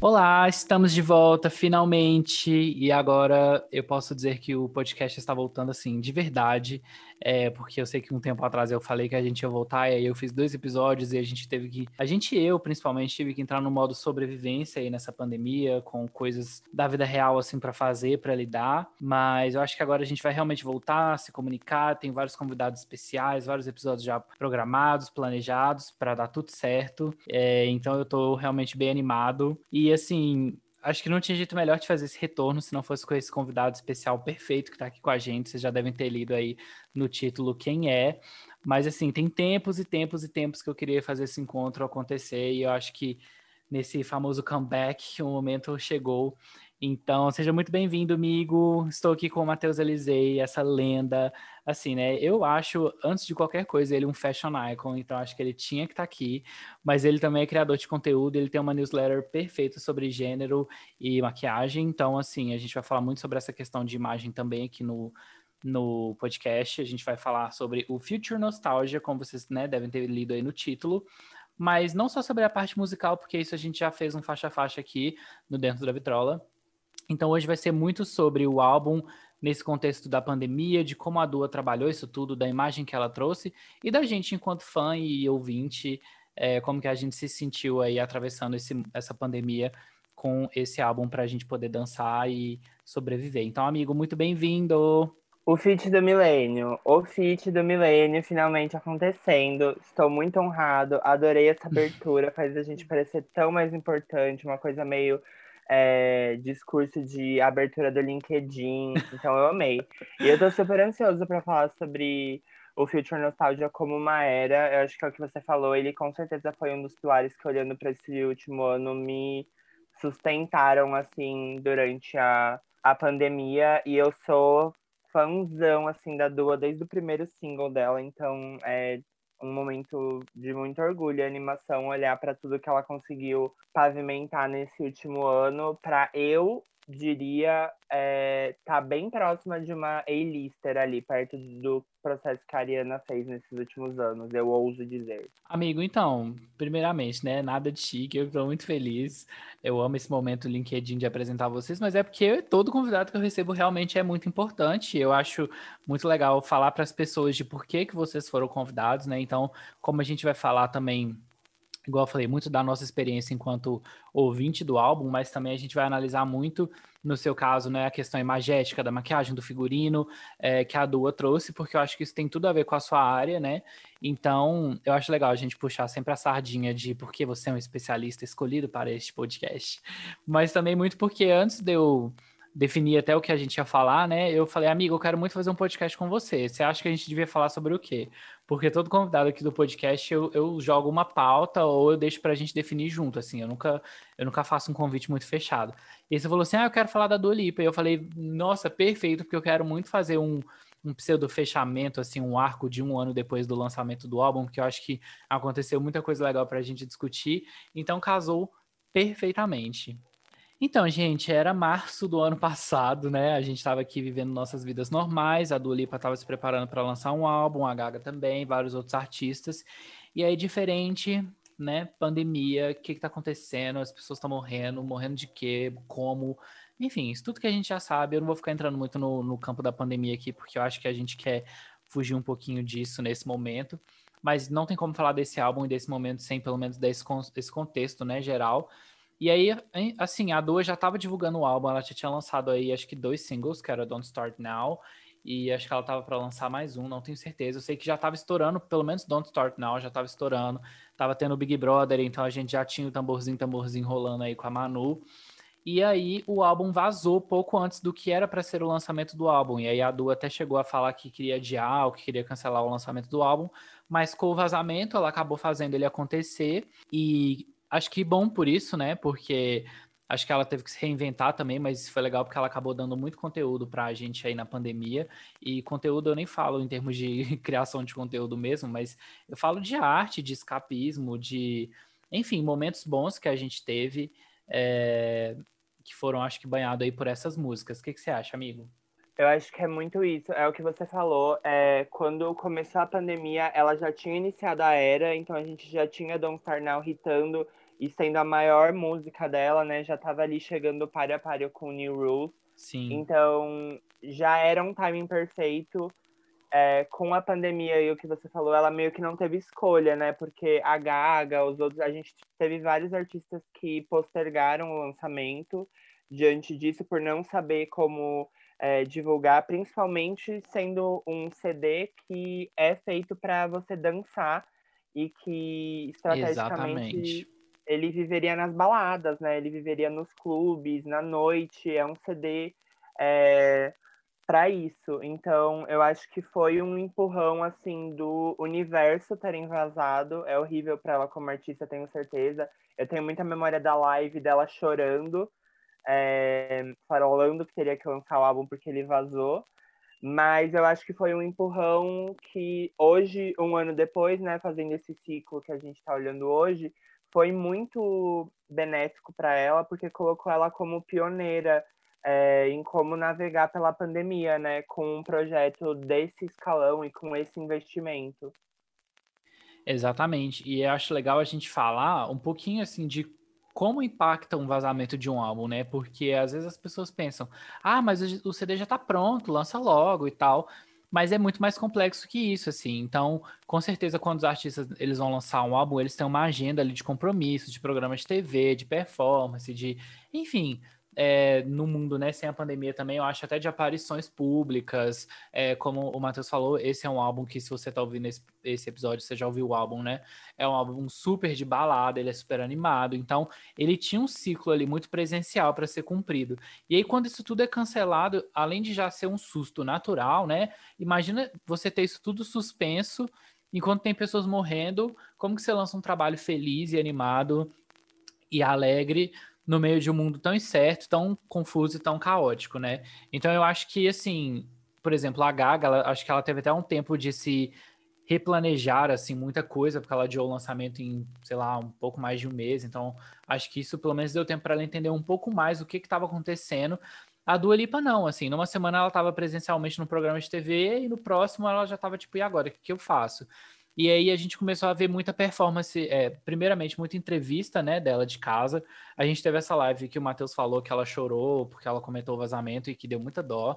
Olá, estamos de volta finalmente. E agora eu posso dizer que o podcast está voltando assim de verdade, é, porque eu sei que um tempo atrás eu falei que a gente ia voltar e aí eu fiz dois episódios e a gente teve que, a gente e eu principalmente tive que entrar no modo sobrevivência aí nessa pandemia com coisas da vida real assim para fazer, para lidar, mas eu acho que agora a gente vai realmente voltar, se comunicar, tem vários convidados especiais, vários episódios já programados, planejados para dar tudo certo, é, então eu tô realmente bem animado. E e assim, acho que não tinha jeito melhor de fazer esse retorno se não fosse com esse convidado especial perfeito que está aqui com a gente. Vocês já devem ter lido aí no título quem é. Mas assim, tem tempos e tempos e tempos que eu queria fazer esse encontro acontecer e eu acho que nesse famoso comeback o momento chegou. Então, seja muito bem-vindo, amigo. Estou aqui com o Matheus Elisei, essa lenda. Assim, né? Eu acho, antes de qualquer coisa, ele um fashion icon, então acho que ele tinha que estar tá aqui. Mas ele também é criador de conteúdo, ele tem uma newsletter perfeita sobre gênero e maquiagem. Então, assim, a gente vai falar muito sobre essa questão de imagem também aqui no, no podcast. A gente vai falar sobre o Future Nostalgia, como vocês né, devem ter lido aí no título mas não só sobre a parte musical, porque isso a gente já fez um faixa a faixa aqui no Dentro da Vitrola, então hoje vai ser muito sobre o álbum nesse contexto da pandemia, de como a Dua trabalhou isso tudo, da imagem que ela trouxe e da gente enquanto fã e ouvinte, é, como que a gente se sentiu aí atravessando esse, essa pandemia com esse álbum para a gente poder dançar e sobreviver. Então, amigo, muito bem-vindo! O feat do milênio, o feat do milênio finalmente acontecendo. Estou muito honrado, adorei essa abertura, faz a gente parecer tão mais importante, uma coisa meio é, discurso de abertura do LinkedIn, então eu amei. E eu tô super ansiosa para falar sobre o Future Nostalgia como uma era. Eu acho que é o que você falou, ele com certeza foi um dos pilares que, olhando para esse último ano, me sustentaram, assim, durante a, a pandemia. E eu sou fãzão, assim, da Dua desde o primeiro single dela, então é um momento de muito orgulho e animação olhar para tudo que ela conseguiu pavimentar nesse último ano. Para eu diria é, tá bem próxima de uma A-lister ali, perto do processo que a Ariana fez nesses últimos anos, eu ouso dizer. Amigo, então, primeiramente, né, nada de chique, eu tô muito feliz, eu amo esse momento LinkedIn de apresentar vocês, mas é porque todo convidado que eu recebo realmente é muito importante, eu acho muito legal falar para as pessoas de por que que vocês foram convidados, né, então, como a gente vai falar também igual eu falei, muito da nossa experiência enquanto ouvinte do álbum, mas também a gente vai analisar muito, no seu caso, né, a questão imagética da maquiagem, do figurino, é, que a Dua trouxe, porque eu acho que isso tem tudo a ver com a sua área, né? Então, eu acho legal a gente puxar sempre a sardinha de por que você é um especialista escolhido para este podcast. Mas também muito porque antes de eu definir até o que a gente ia falar, né? Eu falei, amigo, eu quero muito fazer um podcast com você. Você acha que a gente devia falar sobre o quê? Porque todo convidado aqui do podcast eu, eu jogo uma pauta ou eu deixo pra gente definir junto, assim. Eu nunca, eu nunca faço um convite muito fechado. E você falou assim, ah, eu quero falar da Dua Lipa. E eu falei, nossa, perfeito, porque eu quero muito fazer um, um pseudo fechamento, assim, um arco de um ano depois do lançamento do álbum, porque eu acho que aconteceu muita coisa legal pra gente discutir. Então casou perfeitamente. Então, gente, era março do ano passado, né? A gente estava aqui vivendo nossas vidas normais, a Dua Lipa estava se preparando para lançar um álbum, a Gaga também, vários outros artistas. E aí, diferente, né? Pandemia, o que está acontecendo? As pessoas estão morrendo, morrendo de quê? Como? Enfim, isso tudo que a gente já sabe. Eu não vou ficar entrando muito no, no campo da pandemia aqui, porque eu acho que a gente quer fugir um pouquinho disso nesse momento. Mas não tem como falar desse álbum e desse momento sem pelo menos desse, esse contexto, né, geral. E aí, assim, a Dua já estava divulgando o álbum, ela já tinha lançado aí, acho que dois singles, que era Don't Start Now, e acho que ela estava para lançar mais um, não tenho certeza. Eu sei que já estava estourando, pelo menos Don't Start Now já estava estourando. Tava tendo o Big Brother, então a gente já tinha o tamborzinho, tamborzinho rolando aí com a Manu. E aí o álbum vazou pouco antes do que era para ser o lançamento do álbum. E aí a Dua até chegou a falar que queria adiar, ou que queria cancelar o lançamento do álbum, mas com o vazamento ela acabou fazendo ele acontecer e acho que bom por isso, né? Porque acho que ela teve que se reinventar também, mas foi legal porque ela acabou dando muito conteúdo para a gente aí na pandemia. E conteúdo eu nem falo em termos de criação de conteúdo mesmo, mas eu falo de arte, de escapismo, de, enfim, momentos bons que a gente teve, é, que foram, acho que, banhados aí por essas músicas. O que, que você acha, amigo? Eu acho que é muito isso. É o que você falou. É, quando começou a pandemia, ela já tinha iniciado a era, então a gente já tinha Don't Start Now hitando e sendo a maior música dela, né, já estava ali chegando páreo a páreo com New Rules. Sim. Então, já era um timing perfeito. É, com a pandemia e o que você falou, ela meio que não teve escolha, né? Porque a Gaga, os outros, a gente teve vários artistas que postergaram o lançamento diante disso por não saber como é, divulgar, principalmente sendo um CD que é feito para você dançar e que estrategicamente Exatamente. Ele viveria nas baladas, né? Ele viveria nos clubes, na noite. É um CD é, para isso. Então, eu acho que foi um empurrão assim do universo terem vazado. É horrível para ela como artista, tenho certeza. Eu tenho muita memória da live dela chorando é, farolando que teria que lançar o álbum porque ele vazou. Mas eu acho que foi um empurrão que hoje, um ano depois, né, fazendo esse ciclo que a gente está olhando hoje, foi muito benéfico para ela, porque colocou ela como pioneira é, em como navegar pela pandemia, né, com um projeto desse escalão e com esse investimento. Exatamente. E eu acho legal a gente falar um pouquinho assim de como impacta um vazamento de um álbum, né? Porque às vezes as pessoas pensam, ah, mas o CD já tá pronto, lança logo e tal. Mas é muito mais complexo que isso, assim. Então, com certeza, quando os artistas eles vão lançar um álbum, eles têm uma agenda ali de compromisso, de programas de TV, de performance, de, enfim, é, no mundo, né, sem a pandemia também, eu acho até de aparições públicas, é, como o Matheus falou, esse é um álbum que se você tá ouvindo esse, esse, episódio, você já ouviu o álbum, né, é um álbum super de balada, ele é super animado, então ele tinha um ciclo ali muito presencial para ser cumprido. E aí quando isso tudo é cancelado, além de já ser um susto natural, né, imagina você ter isso tudo suspenso, enquanto tem pessoas morrendo, como que você lança um trabalho feliz e animado e alegre no meio de um mundo tão incerto, tão confuso e tão caótico, né? Então eu acho que, assim, por exemplo, a Gaga, ela, acho que ela teve até um tempo de se replanejar, assim, muita coisa, porque ela adiou o lançamento em, sei lá, um pouco mais de um mês, então acho que isso pelo menos deu tempo para ela entender um pouco mais o que estava acontecendo. A Dua Lipa não, assim, numa semana ela estava presencialmente no programa de TV e no próximo ela já estava tipo, e agora, o que, que eu faço? E aí a gente começou a ver muita performance, é, primeiramente, muita entrevista, né, dela de casa. A gente teve essa live que o Matheus falou que ela chorou porque ela comentou o vazamento e que deu muita dó.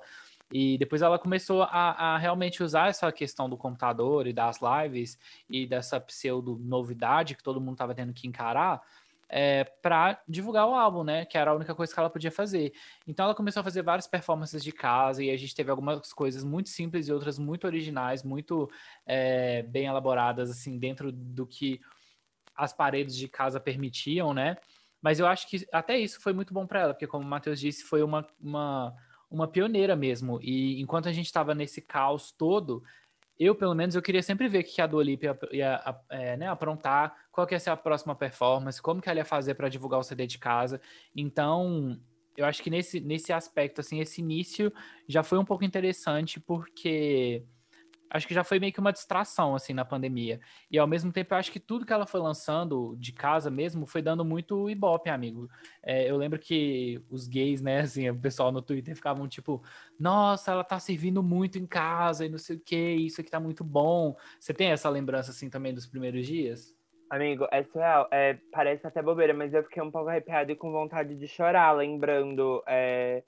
E depois ela começou a, a, realmente usar essa questão do computador e das lives e dessa pseudo novidade que todo mundo estava tendo que encarar é, para divulgar o álbum, né? Que era a única coisa que ela podia fazer. Então ela começou a fazer várias performances de casa e a gente teve algumas coisas muito simples e outras muito originais, muito é, bem elaboradas, assim, dentro do que as paredes de casa permitiam, né? Mas eu acho que até isso foi muito bom para ela, porque como o Matheus disse, foi uma, uma, uma pioneira mesmo. E enquanto a gente estava nesse caos todo, eu, pelo menos, eu queria sempre ver o que a Dua Lipa ia, ia é, né, aprontar, qual que ia ser a próxima performance, como que ela ia fazer para divulgar o CD de casa. Então, eu acho que nesse, nesse aspecto, assim, esse início já foi um pouco interessante, porque acho que já foi meio que uma distração, assim, na pandemia. E ao mesmo tempo, eu acho que tudo que ela foi lançando de casa mesmo foi dando muito ibope, amigo. É, eu lembro que os gays, né, assim, o pessoal no Twitter ficavam tipo, nossa, ela tá servindo muito em casa e não sei o que, isso aqui tá muito bom. Você tem essa lembrança, assim, também dos primeiros dias? Amigo, é surreal. É, parece até bobeira, mas eu fiquei um pouco arrepiado e com vontade de chorar, lembrando. É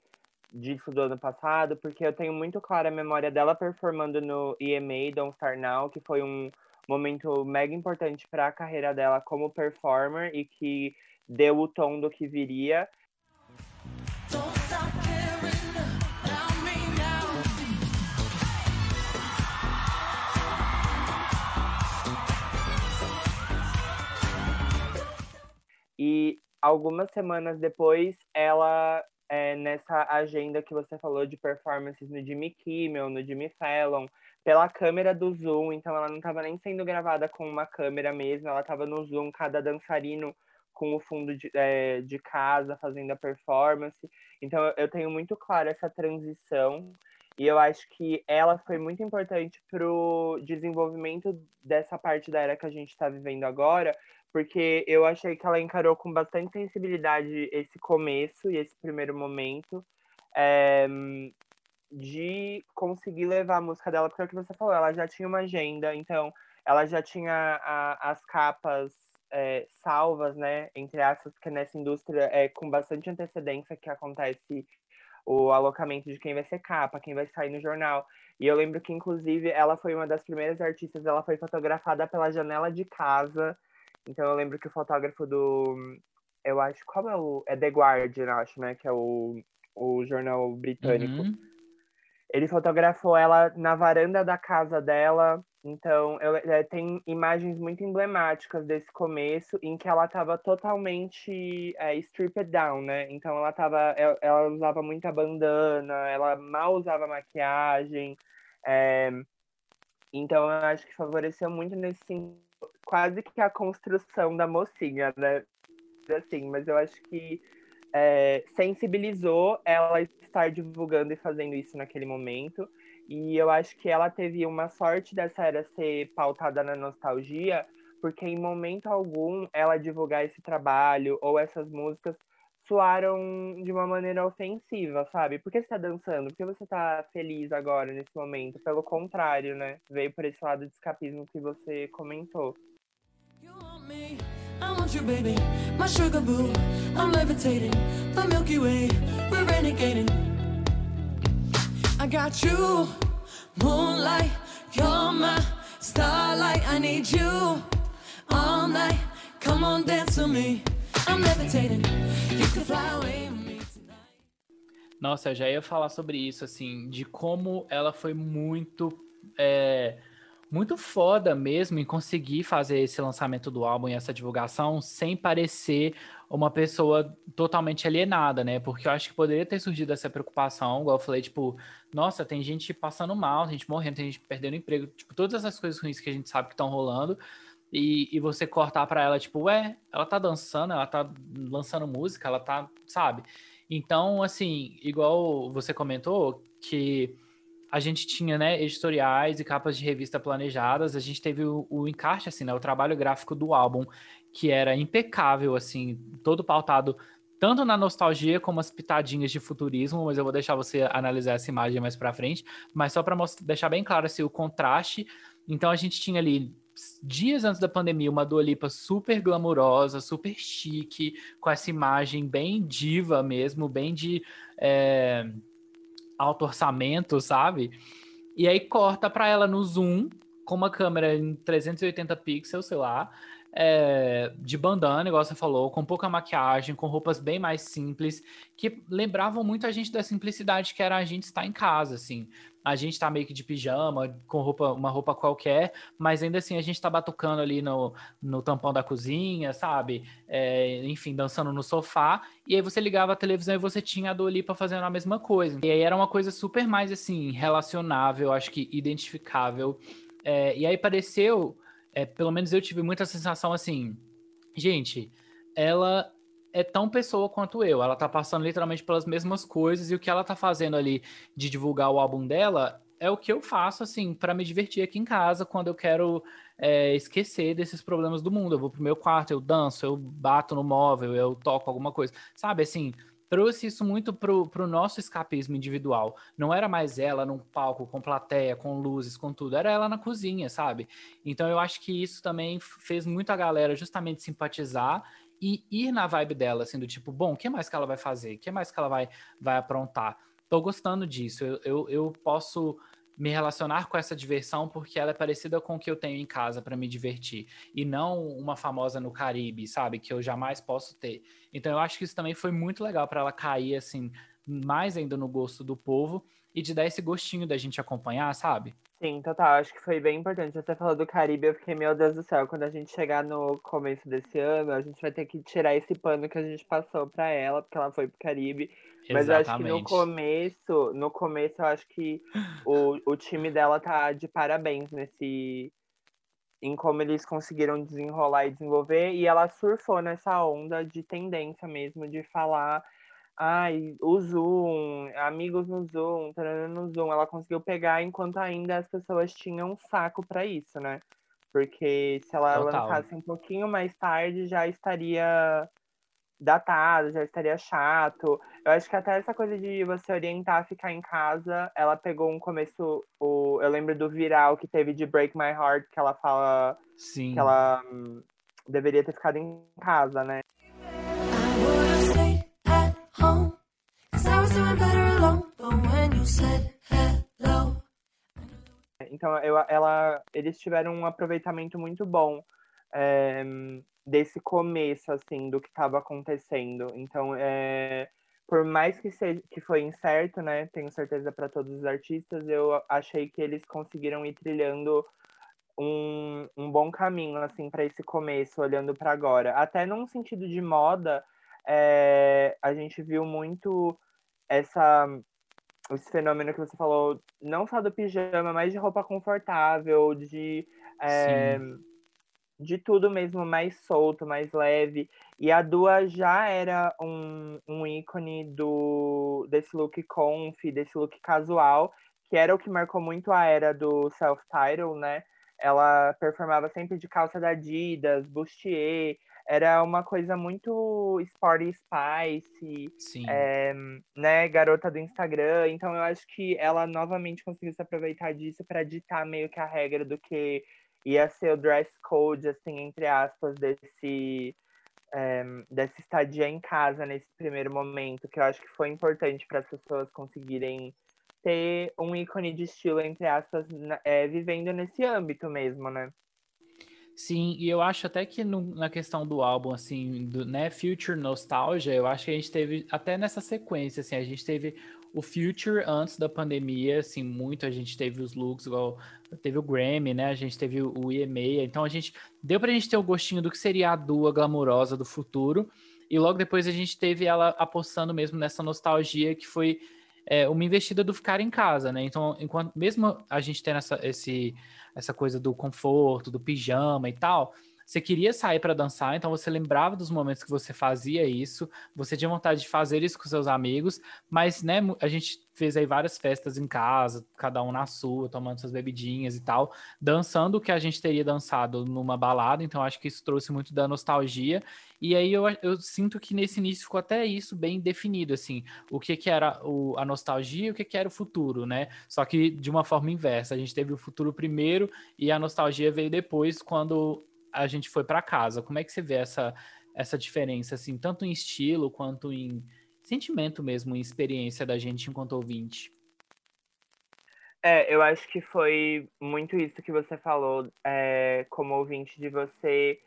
disso do ano passado, porque eu tenho muito clara a memória dela performando no EMA Don't Start Now, que foi um momento mega importante para a carreira dela como performer e que deu o tom do que viria. E algumas semanas depois, ela é, nessa agenda que você falou de performances no Jimmy Kimmel, no Jimmy Fallon, pela câmera do Zoom, então ela não estava nem sendo gravada com uma câmera mesmo, ela estava no Zoom, cada dançarino com o fundo de, é, de casa fazendo a performance. Então eu tenho muito claro essa transição e eu acho que ela foi muito importante para o desenvolvimento dessa parte da era que a gente está vivendo agora, porque eu achei que ela encarou com bastante sensibilidade esse começo e esse primeiro momento é, de conseguir levar a música dela, porque é o que você falou, ela já tinha uma agenda, então ela já tinha a, as capas é, salvas, né? Entre aspas, que nessa indústria é com bastante antecedência que acontece o alocamento de quem vai ser capa, quem vai sair no jornal. E eu lembro que, inclusive, ela foi uma das primeiras artistas, ela foi fotografada pela janela de casa. Então eu lembro que o fotógrafo do. Eu acho. Qual é o. É The Guardian, acho, né? Que é o, o jornal britânico. Uhum. Ele fotografou ela na varanda da casa dela. Então, eu, é, tem imagens muito emblemáticas desse começo, em que ela estava totalmente é, stripped down, né? Então, ela tava, ela, ela, usava muita bandana, ela mal usava maquiagem. É, então, eu acho que favoreceu muito nesse sentido, quase que a construção da mocinha, né? Assim, mas eu acho que é, sensibilizou ela estar divulgando e fazendo isso naquele momento. E eu acho que ela teve uma sorte dessa era ser pautada na nostalgia, porque em momento algum ela divulgar esse trabalho ou essas músicas soaram de uma maneira ofensiva, sabe? Por que você tá dançando? Por que você tá feliz agora, nesse momento? Pelo contrário, né? Veio por esse lado de escapismo que você comentou. You want me, I want you, baby. My sugar boo, I'm levitating. The Milky Way, we're renegading. I got you, moonlight, you're my starlight. I need you all night. Come on, dance with me. Nossa, eu já ia falar sobre isso, assim, de como ela foi muito. É muito foda mesmo em conseguir fazer esse lançamento do álbum e essa divulgação sem parecer uma pessoa totalmente alienada, né? Porque eu acho que poderia ter surgido essa preocupação, igual eu falei, tipo, nossa, tem gente passando mal, tem gente morrendo, tem gente perdendo emprego, tipo, todas essas coisas ruins que a gente sabe que estão rolando. E, e você cortar para ela, tipo, ué, ela tá dançando, ela tá lançando música, ela tá, sabe? Então, assim, igual você comentou, que a gente tinha, né, editoriais e capas de revista planejadas, a gente teve o, o assim, né, o trabalho gráfico do álbum, que era impecável, assim, todo pautado tanto na nostalgia como as pitadinhas de futurismo, mas eu vou deixar você analisar essa imagem mais para frente, mas só para deixar bem claro assim, o contraste. Então a gente tinha ali dias antes da pandemia uma Dua Lipa super glamurosa, super chique, com essa imagem bem diva mesmo, bem de é, alto orçamento, sabe? E aí corta para ela no zoom, com uma câmera em 380 pixels, sei lá, é, de bandana, igual você falou, com pouca maquiagem, com roupas bem mais simples, que lembravam muito a gente da simplicidade que era a gente estar em casa, assim. A gente tá meio que de pijama, com roupa, uma roupa qualquer, mas ainda assim a gente tá batucando ali no, no tampão da cozinha, sabe? É, enfim, dançando no sofá. E aí você ligava a televisão e você tinha a para fazendo a mesma coisa. E aí era uma coisa super mais, assim, relacionável, acho que identificável. É, e aí pareceu é, pelo menos eu tive muita sensação assim, gente, ela é tão pessoa quanto eu. Ela tá passando literalmente pelas mesmas coisas e o que ela tá fazendo ali de divulgar o álbum dela é o que eu faço, assim, para me divertir aqui em casa quando eu quero é, esquecer desses problemas do mundo. Eu vou pro meu quarto, eu danço, eu bato no móvel, eu toco alguma coisa. Sabe, assim, trouxe isso muito pro, pro nosso escapismo individual. Não era mais ela num palco com plateia, com luzes, com tudo, era ela na cozinha, sabe? Então eu acho que isso também fez muita galera justamente simpatizar e ir na vibe dela, assim, do tipo, bom, o que mais que ela vai fazer? O que mais que ela vai, vai aprontar? Tô gostando disso. Eu, eu, eu posso me relacionar com essa diversão porque ela é parecida com o que eu tenho em casa para me divertir e não uma famosa no Caribe, sabe, que eu jamais posso ter. Então eu acho que isso também foi muito legal para ela cair assim mais ainda no gosto do povo e de dar esse gostinho da gente acompanhar, sabe? Sim, total. Acho que foi bem importante. Você falou do Caribe, eu fiquei, meu Deus do céu, quando a gente chegar no começo desse ano, a gente vai ter que tirar esse pano que a gente passou para ela, porque ela foi pro Caribe. Mas eu acho que no começo, no começo, eu acho que o, o time dela tá de parabéns nesse. Em como eles conseguiram desenrolar e desenvolver. E ela surfou nessa onda de tendência mesmo, de falar. Ai, o Zoom, amigos no Zoom, no Zoom. Ela conseguiu pegar enquanto ainda as pessoas tinham saco para isso, né? Porque se ela Total. lançasse um pouquinho mais tarde, já estaria datado, já estaria chato. Eu acho que até essa coisa de você orientar a ficar em casa, ela pegou um começo. O, eu lembro do viral que teve de Break My Heart, que ela fala. Sim. Que ela deveria ter ficado em casa, né? Então, eu, ela, eles tiveram um aproveitamento muito bom é, desse começo, assim, do que estava acontecendo. Então, é, por mais que, seja, que foi incerto, né? Tenho certeza para todos os artistas, eu achei que eles conseguiram ir trilhando um, um bom caminho, assim, para esse começo, olhando para agora. Até num sentido de moda, é, a gente viu muito essa esse fenômeno que você falou, não só do pijama, mas de roupa confortável, de é, de tudo mesmo mais solto, mais leve. E a Dua já era um, um ícone do, desse look conf, desse look casual, que era o que marcou muito a era do self-title, né? Ela performava sempre de calça da Adidas, bustier, era uma coisa muito sporty spice, é, né, garota do Instagram. Então eu acho que ela novamente conseguiu se aproveitar disso para ditar meio que a regra do que ia ser o dress code, assim, entre aspas, desse, é, dessa estadia em casa nesse primeiro momento, que eu acho que foi importante para as pessoas conseguirem ter um ícone de estilo, entre aspas, é, vivendo nesse âmbito mesmo, né? Sim, e eu acho até que no, na questão do álbum, assim, do né, Future Nostalgia, eu acho que a gente teve, até nessa sequência, assim, a gente teve o Future antes da pandemia, assim, muito, a gente teve os looks, igual teve o Grammy, né, a gente teve o EMA, então a gente, deu pra gente ter o gostinho do que seria a Dua glamurosa do futuro, e logo depois a gente teve ela apostando mesmo nessa nostalgia que foi é, uma investida do ficar em casa, né, então, enquanto, mesmo a gente tendo essa, esse essa coisa do conforto, do pijama e tal, você queria sair para dançar, então você lembrava dos momentos que você fazia isso, você tinha vontade de fazer isso com seus amigos, mas né, a gente fez aí várias festas em casa, cada um na sua, tomando suas bebidinhas e tal, dançando o que a gente teria dançado numa balada, então acho que isso trouxe muito da nostalgia. E aí eu, eu sinto que nesse início ficou até isso bem definido, assim, o que que era o, a nostalgia e o que que era o futuro, né? Só que de uma forma inversa, a gente teve o futuro primeiro e a nostalgia veio depois, quando a gente foi para casa. Como é que você vê essa, essa diferença, assim, tanto em estilo quanto em sentimento mesmo, em experiência da gente enquanto ouvinte? É, eu acho que foi muito isso que você falou, é, como ouvinte, de você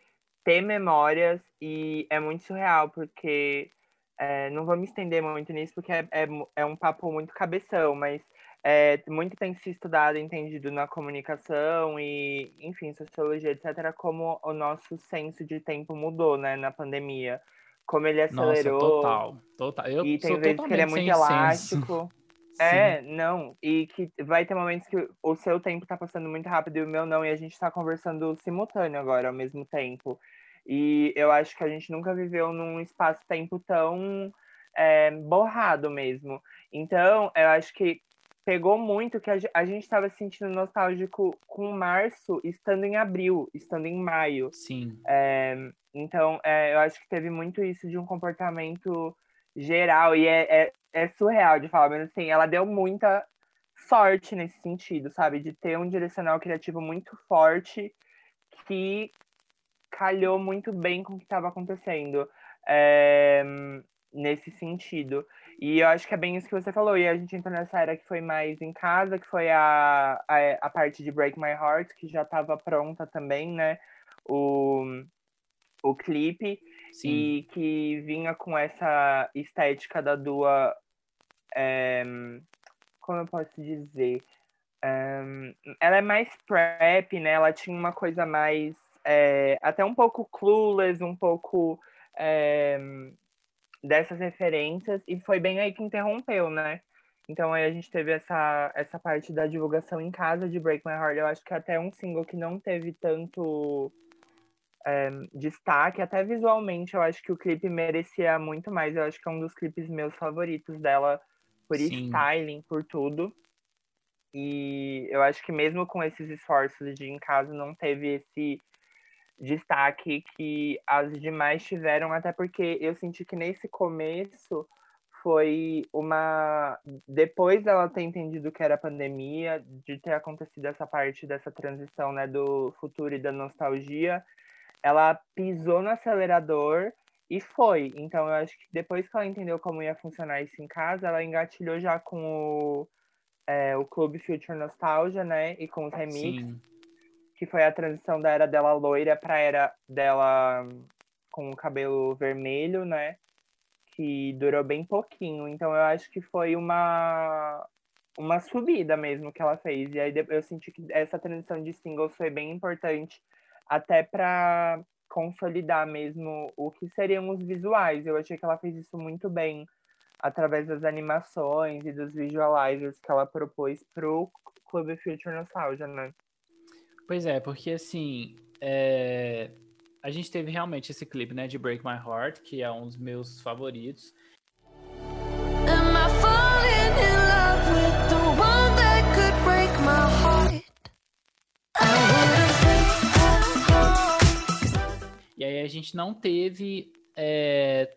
ter memórias, e é muito surreal, porque é, não vou me estender muito nisso, porque é, é, é um papo muito cabeção, mas é, muito tem se estudado, entendido na comunicação e, enfim, sociologia, etc., como o nosso senso de tempo mudou, né, na pandemia. Como ele acelerou. Nossa, total, total. Eu e tem vezes que ele é muito elástico. É, não. E que vai ter momentos que o seu tempo tá passando muito rápido e o meu não, e a gente tá conversando simultâneo agora, ao mesmo tempo. E eu acho que a gente nunca viveu num espaço-tempo tão é, borrado mesmo. Então, eu acho que pegou muito que a gente estava se sentindo nostálgico com março, estando em abril, estando em maio. Sim. É, então, é, eu acho que teve muito isso de um comportamento geral, e é, é, é, surreal de falar, mas assim, ela deu muita sorte nesse sentido, sabe? De ter um direcional criativo muito forte que calhou muito bem com o que estava acontecendo é, nesse sentido. E eu acho que é bem isso que você falou. E a gente entrou nessa era que foi mais em casa, que foi a, a, a parte de Break My Heart, que já estava pronta também, né? O, o clipe. Sim. E que vinha com essa estética da Dua. É, como eu posso dizer? É, ela é mais prep, né? Ela tinha uma coisa mais. É, até um pouco clueless, um pouco. É, dessas referências e foi bem aí que interrompeu, né? Então aí a gente teve essa, essa parte da divulgação em casa de Break My Heart. Eu acho que até um single que não teve tanto é, destaque, até visualmente, eu acho que o clipe merecia muito mais. Eu acho que é um dos clipes meus favoritos dela por Sim. styling, por tudo. E eu acho que mesmo com esses esforços de em casa não teve esse destaque que as demais tiveram, até porque eu senti que nesse começo foi uma. Depois dela ter entendido que era pandemia, de ter acontecido essa parte dessa transição né, do futuro e da nostalgia, ela pisou no acelerador e foi. Então eu acho que depois que ela entendeu como ia funcionar isso em casa, ela engatilhou já com o, é, o Clube Future Nostalgia, né? E com os remixes. Que foi a transição da era dela loira pra era dela com o cabelo vermelho, né? Que durou bem pouquinho. Então eu acho que foi uma, uma subida mesmo que ela fez. E aí eu senti que essa transição de singles foi bem importante até para consolidar mesmo o que seriam os visuais. Eu achei que ela fez isso muito bem através das animações e dos visualizers que ela propôs pro Clube Future Nostalgia, né? Pois é, porque assim, é... a gente teve realmente esse clipe, né, de Break My Heart, que é um dos meus favoritos. E aí a gente não teve. É...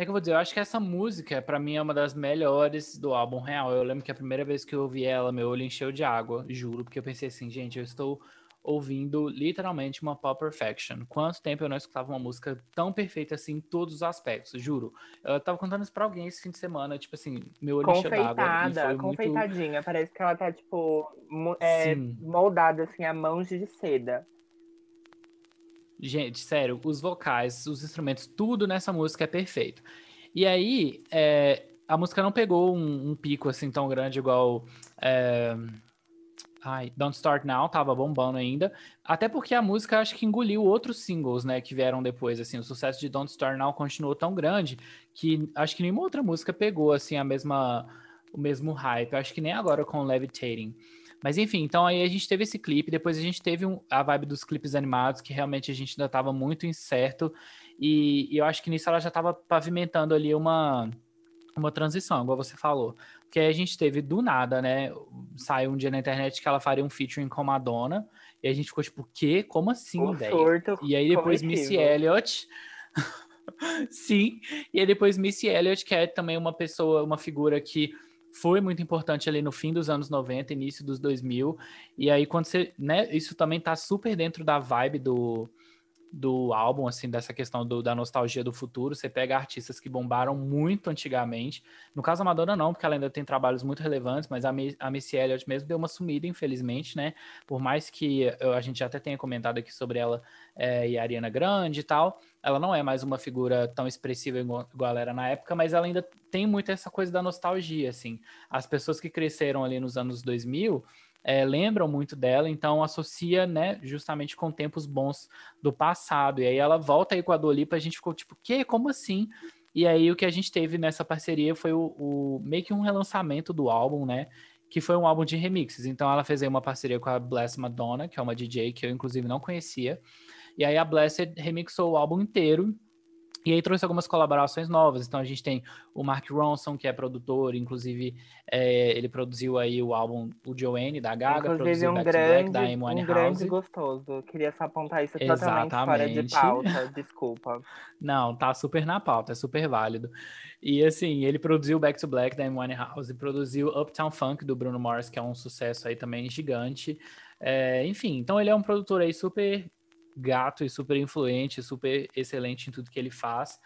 É que eu vou dizer? Eu acho que essa música, para mim, é uma das melhores do álbum real. Eu lembro que a primeira vez que eu ouvi ela, meu olho encheu de água, juro, porque eu pensei assim, gente, eu estou ouvindo literalmente uma pop perfection. Quanto tempo eu não escutava uma música tão perfeita assim em todos os aspectos, juro. Eu tava contando isso pra alguém esse fim de semana, tipo assim, meu olho encheu d'água. Confeitadinha, muito... parece que ela tá, tipo, é, moldada assim a mãos de seda. Gente, sério, os vocais, os instrumentos, tudo nessa música é perfeito. E aí, é, a música não pegou um, um, pico assim tão grande igual. É, ai, Don't Start Now, tava bombando ainda. Até porque a música acho que engoliu outros singles, né, que vieram depois. Assim, o sucesso de Don't Start Now continuou tão grande que acho que nenhuma outra música pegou assim a mesma o mesmo hype. Acho que nem agora com Levitating. Mas enfim, então aí a gente teve esse clipe, depois a gente teve um, a vibe dos clipes animados, que realmente a gente ainda estava muito incerto, e, e, eu acho que nisso ela já estava pavimentando ali uma, uma transição, igual você falou. Porque aí a gente teve do nada, né? Saiu um dia na internet que ela faria um featuring com Madonna, e a gente ficou tipo, quê? Como assim, velho? E aí depois Missy Elliott. Sim, e aí depois Missy Elliott, que é também uma pessoa, uma figura que foi muito importante ali no fim dos anos 90, início dos 2000. E aí, quando você. Né, isso também tá super dentro da vibe do, do álbum, assim, dessa questão do, da nostalgia do futuro. Você pega artistas que bombaram muito antigamente. No caso da Madonna, não, porque ela ainda tem trabalhos muito relevantes, mas a, a Missy Elliott mesmo deu uma sumida, infelizmente, né? Por mais que eu, a gente até tenha comentado aqui sobre ela é, e a Ariana Grande e tal, ela não é mais uma figura tão expressiva igual, igual era na época, mas ela ainda tem muito essa coisa da nostalgia, assim. As pessoas que cresceram ali nos anos 2000 é, lembram muito dela, então associa, né, justamente com tempos bons do passado. E aí ela volta aí com a Dua Lipa, a gente ficou tipo, que? Como assim? E aí o que a gente teve nessa parceria foi o, o meio que um relançamento do álbum, né? Que foi um álbum de remixes. Então ela fez aí uma parceria com a Bless Madonna, que é uma DJ que eu inclusive não conhecia. E aí a Blessed remixou o álbum inteiro e aí trouxe algumas colaborações novas. Então a gente tem o Mark Ronson, que é produtor, inclusive é, ele produziu aí o álbum o Joanne da Gaga, inclusive produziu um Back grande, Black da Amy Um grande gostoso. Queria só apontar isso totalmente fora de pauta, desculpa. Não, tá super na pauta, é super válido. E assim, ele produziu Back to Black da Amy House, produziu Uptown Funk do Bruno Mars, que é um sucesso aí também gigante. É, enfim, então ele é um produtor aí super gato e super influente, super excelente em tudo que ele faz.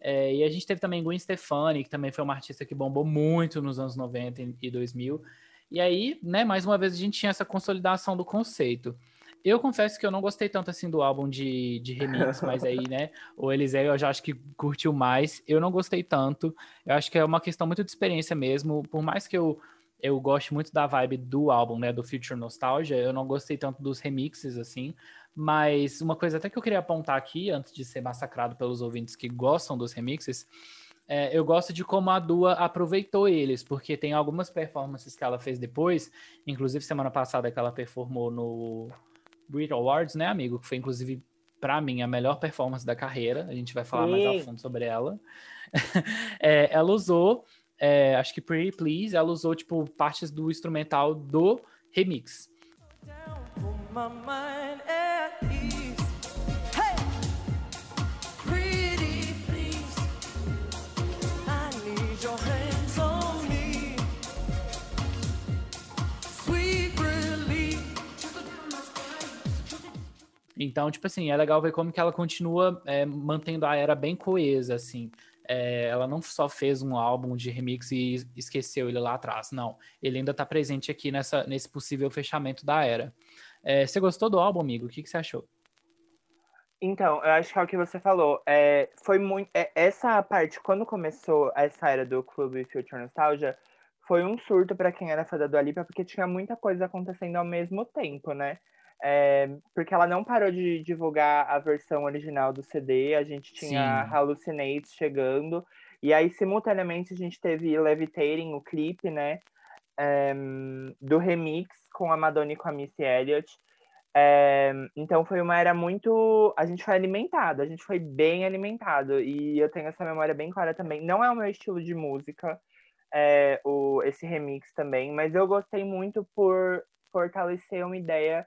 É, e a gente teve também Gwen Stefani, que também foi uma artista que bombou muito nos anos 90 e 2000. E aí, né, mais uma vez a gente tinha essa consolidação do conceito. Eu confesso que eu não gostei tanto assim do álbum de, de remix, mas aí, né, o Eliseu eu já acho que curtiu mais. Eu não gostei tanto. Eu acho que é uma questão muito de experiência mesmo. Por mais que eu eu gosto muito da vibe do álbum, né, do Future Nostalgia, eu não gostei tanto dos remixes, assim, mas uma coisa até que eu queria apontar aqui, antes de ser massacrado pelos ouvintes que gostam dos remixes, é, eu gosto de como a Dua aproveitou eles, porque tem algumas performances que ela fez depois, inclusive semana passada que ela performou no Brit Awards, né, amigo? Que foi inclusive para mim a melhor performance da carreira. A gente vai falar Sim. mais a fundo sobre ela. é, ela usou, é, acho que Pretty Please, ela usou tipo partes do instrumental do remix. Então, tipo assim, é legal ver como que ela continua é, mantendo a era bem coesa, assim. É, ela não só fez um álbum de remix e esqueceu ele lá atrás, não. Ele ainda está presente aqui nessa, nesse possível fechamento da era. É, você gostou do álbum, amigo? O que, que você achou? Então, eu acho que é o que você falou. É, foi muito. É, essa parte, quando começou essa era do Clube Future Nostalgia, foi um surto para quem era fã da Dua Lipa, porque tinha muita coisa acontecendo ao mesmo tempo, né? É, porque ela não parou de divulgar a versão original do CD, a gente tinha Sim. Hallucinates chegando, e aí, simultaneamente, a gente teve Levitating, o clipe, né? É, do remix com a Madonna e com a Missy Elliott. É, então foi uma era muito. A gente foi alimentado, a gente foi bem alimentado. E eu tenho essa memória bem clara também. Não é o meu estilo de música, é, o, esse remix também, mas eu gostei muito por fortalecer uma ideia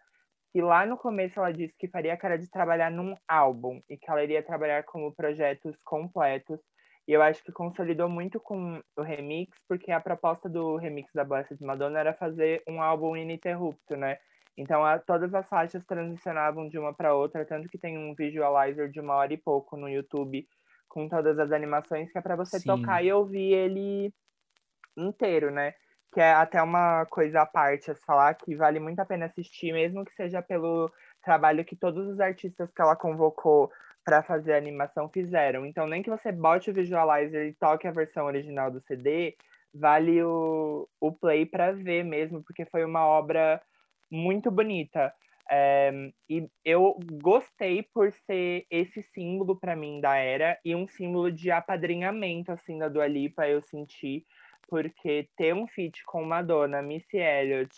que lá no começo ela disse que faria a cara de trabalhar num álbum e que ela iria trabalhar como projetos completos. E eu acho que consolidou muito com o remix, porque a proposta do remix da Blessed Madonna era fazer um álbum ininterrupto, né? Então, a, todas as faixas transicionavam de uma para outra, tanto que tem um visualizer de uma hora e pouco no YouTube com todas as animações que é para você Sim. tocar e ouvir ele inteiro, né? Que é até uma coisa à parte a falar que vale muito a pena assistir, mesmo que seja pelo trabalho que todos os artistas que ela convocou para fazer a animação fizeram. Então, nem que você bote o visualizer e toque a versão original do CD, vale o, o play para ver mesmo, porque foi uma obra muito bonita. É, e eu gostei por ser esse símbolo para mim da era e um símbolo de apadrinhamento assim da Dua Lipa, eu senti, porque ter um feat com Madonna, Missy Elliott,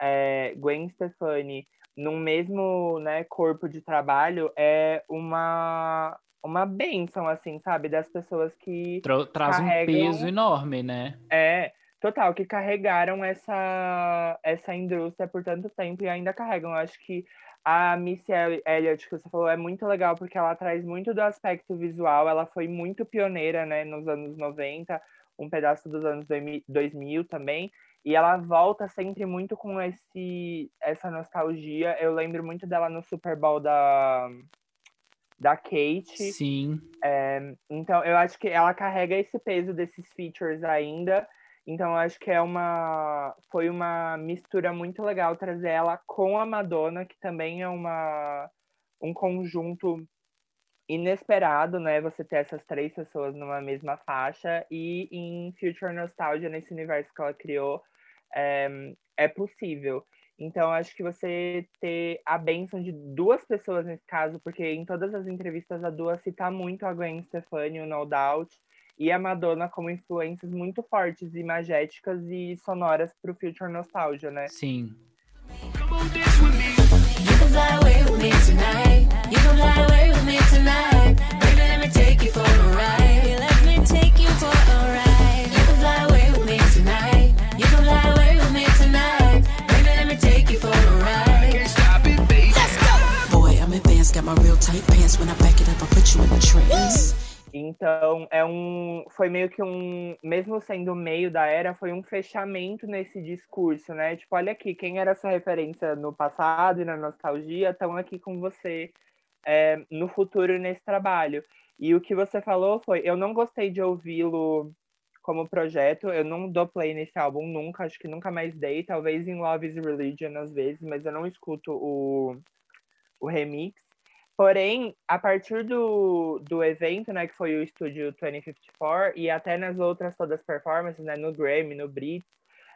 é, Gwen Stefani num mesmo né, corpo de trabalho é uma uma benção, assim, sabe? Das pessoas que. Tra traz carregam... um peso enorme, né? É, total, que carregaram essa, essa indústria por tanto tempo e ainda carregam. Eu acho que a Missy Elliott, que você falou, é muito legal porque ela traz muito do aspecto visual. Ela foi muito pioneira, né, nos anos 90, um pedaço dos anos 2000 também. E ela volta sempre muito com esse, essa nostalgia. Eu lembro muito dela no Super Bowl da, da Kate. Sim. É, então, eu acho que ela carrega esse peso desses features ainda. Então, eu acho que é uma. Foi uma mistura muito legal trazer ela com a Madonna, que também é uma, um conjunto inesperado, né? Você ter essas três pessoas numa mesma faixa. E em Future Nostalgia, nesse universo que ela criou, é, é possível. Então, acho que você ter a benção de duas pessoas nesse caso, porque em todas as entrevistas a Dua cita muito a Gwen Stefani, o No Doubt, e a Madonna como influências muito fortes, imagéticas e sonoras para o Future Nostalgia, né? Sim. Got my real tight pants when I back it up, I put you in a trance. Então, é um, foi meio que um, mesmo sendo o meio da era, foi um fechamento nesse discurso, né? Tipo, olha aqui, quem era sua referência no passado e na nostalgia estão aqui com você é, no futuro nesse trabalho. E o que você falou foi, eu não gostei de ouvi-lo como projeto, eu não dou play nesse álbum nunca, acho que nunca mais dei, talvez em Love is Religion às vezes, mas eu não escuto o, o remix. Porém, a partir do, do evento, né, que foi o estúdio 2054, e até nas outras todas performances, né, no Grammy, no Brits,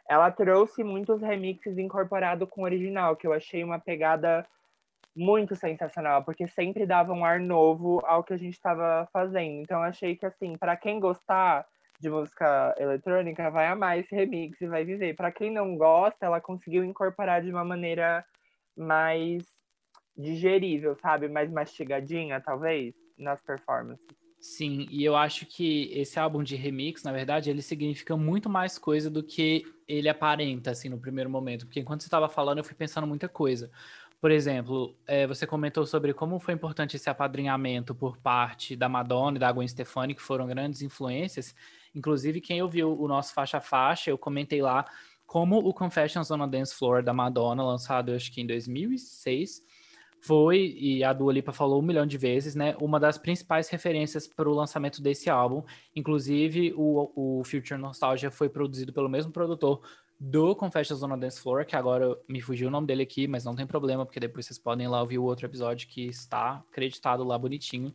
ela trouxe muitos remixes incorporados com o original, que eu achei uma pegada muito sensacional, porque sempre dava um ar novo ao que a gente estava fazendo. Então, achei que, assim, para quem gostar de música eletrônica, vai amar esse remix e vai viver. Para quem não gosta, ela conseguiu incorporar de uma maneira mais digerível, sabe? Mais mastigadinha, talvez, nas performances. Sim, e eu acho que esse álbum de remix, na verdade, ele significa muito mais coisa do que ele aparenta, assim, no primeiro momento. Porque enquanto você estava falando, eu fui pensando muita coisa. Por exemplo, é, você comentou sobre como foi importante esse apadrinhamento por parte da Madonna e da Gwen Stefani, que foram grandes influências. Inclusive, quem ouviu o nosso faixa a faixa, eu comentei lá como o Confessions on a Dance Floor da Madonna, lançado acho que em 2006, foi, e a Dua Lipa falou um milhão de vezes, né? Uma das principais referências para o lançamento desse álbum. Inclusive, o, o Future Nostalgia foi produzido pelo mesmo produtor do Confessions on a Dance Floor, que agora me fugiu o nome dele aqui, mas não tem problema, porque depois vocês podem ir lá ouvir o outro episódio que está acreditado lá bonitinho.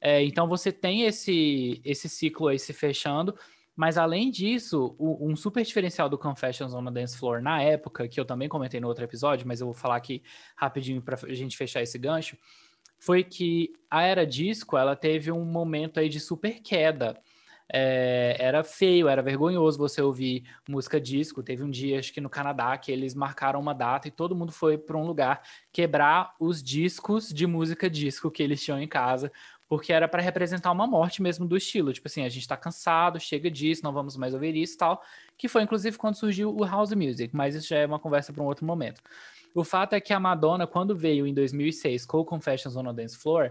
É, então você tem esse, esse ciclo aí se fechando. Mas além disso, o, um super diferencial do Confessions on the Dance Floor na época, que eu também comentei no outro episódio, mas eu vou falar aqui rapidinho para a gente fechar esse gancho, foi que a era disco ela teve um momento aí de super queda. É, era feio, era vergonhoso você ouvir música disco. Teve um dia, acho que no Canadá, que eles marcaram uma data e todo mundo foi para um lugar quebrar os discos de música disco que eles tinham em casa, porque era para representar uma morte mesmo do estilo, tipo assim, a gente tá cansado, chega disso, não vamos mais ouvir isso e tal, que foi inclusive quando surgiu o house music, mas isso já é uma conversa para um outro momento. O fato é que a Madonna, quando veio em 2006 com Confessions on a Dance Floor,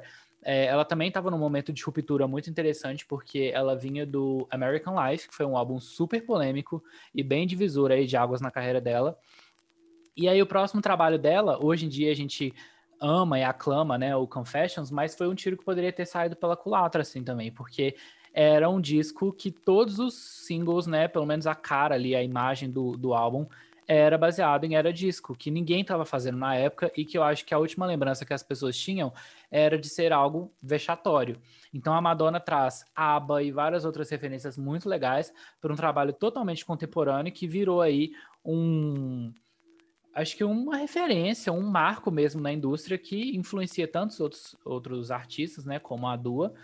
é, ela também estava num momento de ruptura muito interessante, porque ela vinha do American Life, que foi um álbum super polêmico e bem divisor aí de águas na carreira dela. E aí o próximo trabalho dela, hoje em dia a gente ama e aclama, né, o Confessions, mas foi um tiro que poderia ter saído pela culatra, assim, também, porque era um disco que todos os singles, né, pelo menos a cara ali, a imagem do, do álbum, era baseado em era disco, que ninguém estava fazendo na época e que eu acho que a última lembrança que as pessoas tinham era de ser algo vexatório. Então a Madonna traz ABBA e várias outras referências muito legais para um trabalho totalmente contemporâneo que virou aí um acho que uma referência, um marco mesmo na indústria que influencia tantos outros, outros artistas, né, como a Dua.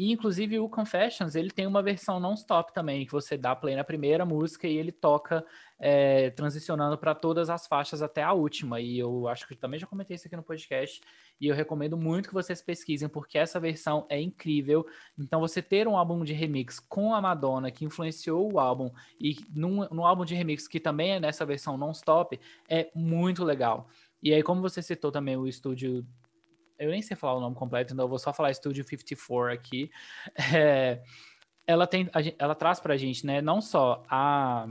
E inclusive o Confessions, ele tem uma versão non-stop também, que você dá play na primeira música e ele toca é, transicionando para todas as faixas até a última. E eu acho que também já comentei isso aqui no podcast. E eu recomendo muito que vocês pesquisem, porque essa versão é incrível. Então, você ter um álbum de remix com a Madonna, que influenciou o álbum, e num, num álbum de remix que também é nessa versão non-stop, é muito legal. E aí, como você citou também o estúdio eu nem sei falar o nome completo, então eu vou só falar Studio 54 aqui. É, ela tem, ela traz pra gente, né, não só a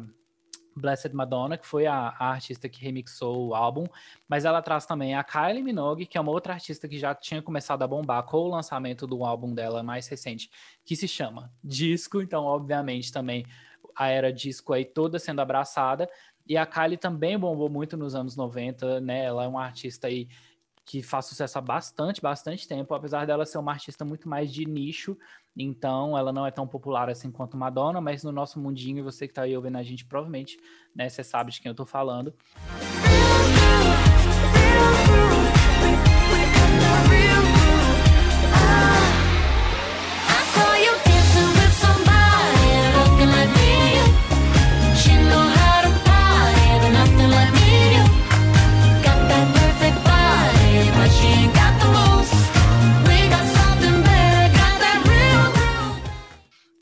Blessed Madonna, que foi a, a, artista que remixou o álbum, mas ela traz também a Kylie Minogue, que é uma outra artista que já tinha começado a bombar com o lançamento do álbum dela mais recente, que se chama Disco, então obviamente também a era disco aí toda sendo abraçada, e a Kylie também bombou muito nos anos 90, né, ela é uma artista aí que faz sucesso há bastante, bastante tempo, apesar dela ser uma artista muito mais de nicho, então ela não é tão popular assim quanto Madonna, mas no nosso mundinho, você que está aí ouvindo a gente, provavelmente, né, você sabe de quem eu estou falando.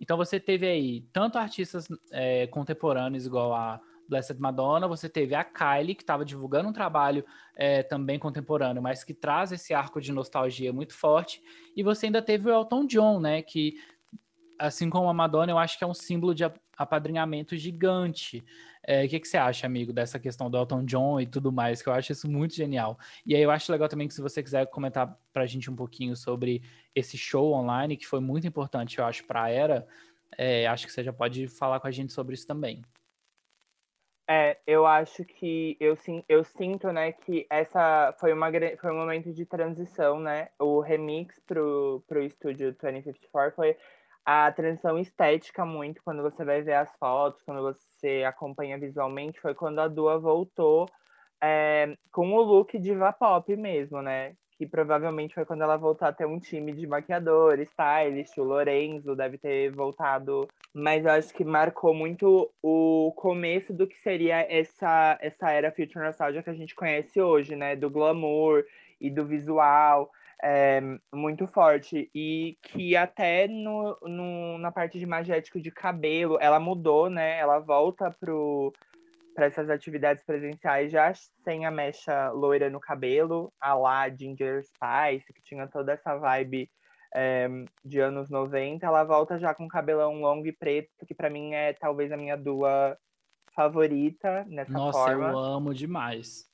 Então você teve aí tanto artistas é, contemporâneos igual a Blessed Madonna, você teve a Kylie, que estava divulgando um trabalho é, também contemporâneo, mas que traz esse arco de nostalgia muito forte, e você ainda teve o Elton John, né, que assim como a Madonna, eu acho que é um símbolo de apadrinhamento gigante. É, o que, que você acha, amigo, dessa questão do Elton John e tudo mais, que eu acho isso muito genial. E aí eu acho legal também que se você quiser comentar pra gente um pouquinho sobre esse show online, que foi muito importante, eu acho, pra era, é, acho que você já pode falar com a gente sobre isso também. É, eu acho que eu, eu sinto, né, que essa foi, uma, foi um momento de transição, né? O remix pro, pro estúdio 2054 foi a transição estética muito, quando você vai ver as fotos, quando você acompanha visualmente, foi quando a Dua voltou é, com o look diva pop mesmo, né? Que provavelmente foi quando ela voltou a ter um time de maquiador, stylist, o Lorenzo deve ter voltado. Mas eu acho que marcou muito o começo do que seria essa, essa era Future Nostalgia que a gente conhece hoje, né? Do glamour e do visual é, muito forte. E que até no, no, na parte de magético de cabelo, ela mudou, né? Ela volta para essas atividades presenciais já sem a mecha loira no cabelo, a lá Ginger Spice, que tinha toda essa vibe é, de anos 90. Ela volta já com cabelão longo e preto, que para mim é talvez a minha dua favorita nessa Nossa, forma. Nossa, eu amo demais.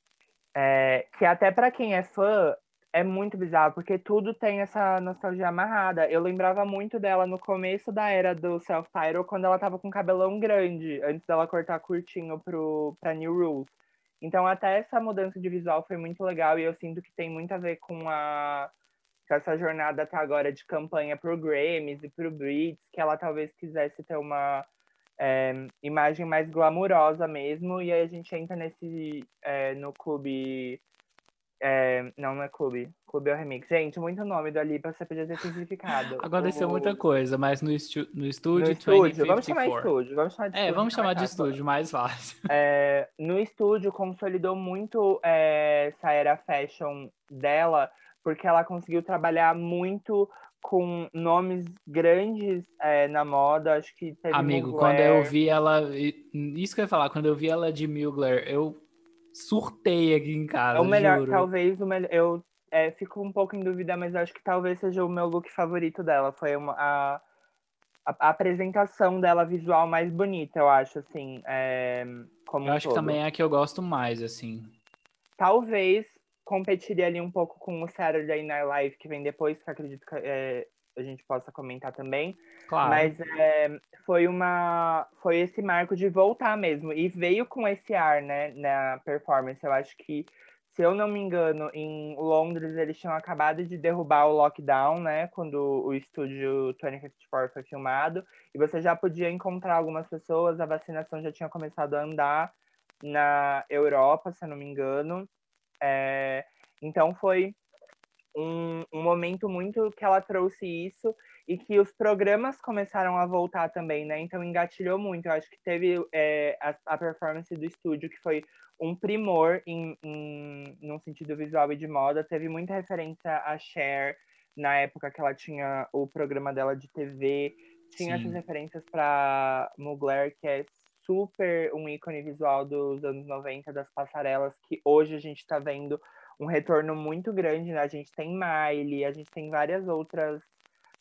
É, que até para quem é fã, é muito bizarro, porque tudo tem essa nostalgia amarrada. Eu lembrava muito dela no começo da era do Self-Title, quando ela tava com cabelão grande, antes dela cortar curtinho pro, pra New Rules. Então, até essa mudança de visual foi muito legal e eu sinto que tem muito a ver com, a, com essa jornada até agora de campanha pro Grammys e pro Brits, que ela talvez quisesse ter uma é, imagem mais glamurosa mesmo. E aí a gente entra nesse é, no clube é, não, não é clube. Clube é o remix. Gente, muito nome do Ali você podia ter simplificado. Aconteceu o... muita coisa, mas no, estu... no estúdio. No estúdio, vamos chamar estúdio. Vamos chamar de é, estúdio. É, vamos chamar de estúdio, mais fácil. É, no estúdio, consolidou muito é, essa era fashion dela, porque ela conseguiu trabalhar muito com nomes grandes é, na moda. Acho que teve Amigo, Mugler. quando eu vi ela. Isso que eu ia falar, quando eu vi ela de Mugler, eu surtei aqui em casa. É o melhor, juro. talvez o melhor. Eu é, fico um pouco em dúvida, mas acho que talvez seja o meu look favorito dela. Foi uma, a, a, a apresentação dela visual mais bonita, eu acho, assim. É, como eu um acho todo. que também é a que eu gosto mais, assim. Talvez competiria ali um pouco com o Saturday Night Live, que vem depois, que acredito que é, a gente possa comentar também. Claro. Mas é, foi uma foi esse marco de voltar mesmo e veio com esse ar, né, na performance. Eu acho que se eu não me engano, em Londres eles tinham acabado de derrubar o lockdown, né, quando o estúdio 2054 foi filmado, e você já podia encontrar algumas pessoas, a vacinação já tinha começado a andar na Europa, se eu não me engano. É, então foi um, um momento muito que ela trouxe isso e que os programas começaram a voltar também, né? Então engatilhou muito. Eu acho que teve é, a, a, performance do estúdio, que foi um primor em, em num sentido visual e de moda. Teve muita referência a Cher na época que ela tinha o programa dela de TV. Tinha Sim. essas referências para Mugler, que é super um ícone visual dos anos 90, das passarelas, que hoje a gente está vendo um retorno muito grande, né? A gente tem Miley, a gente tem várias outras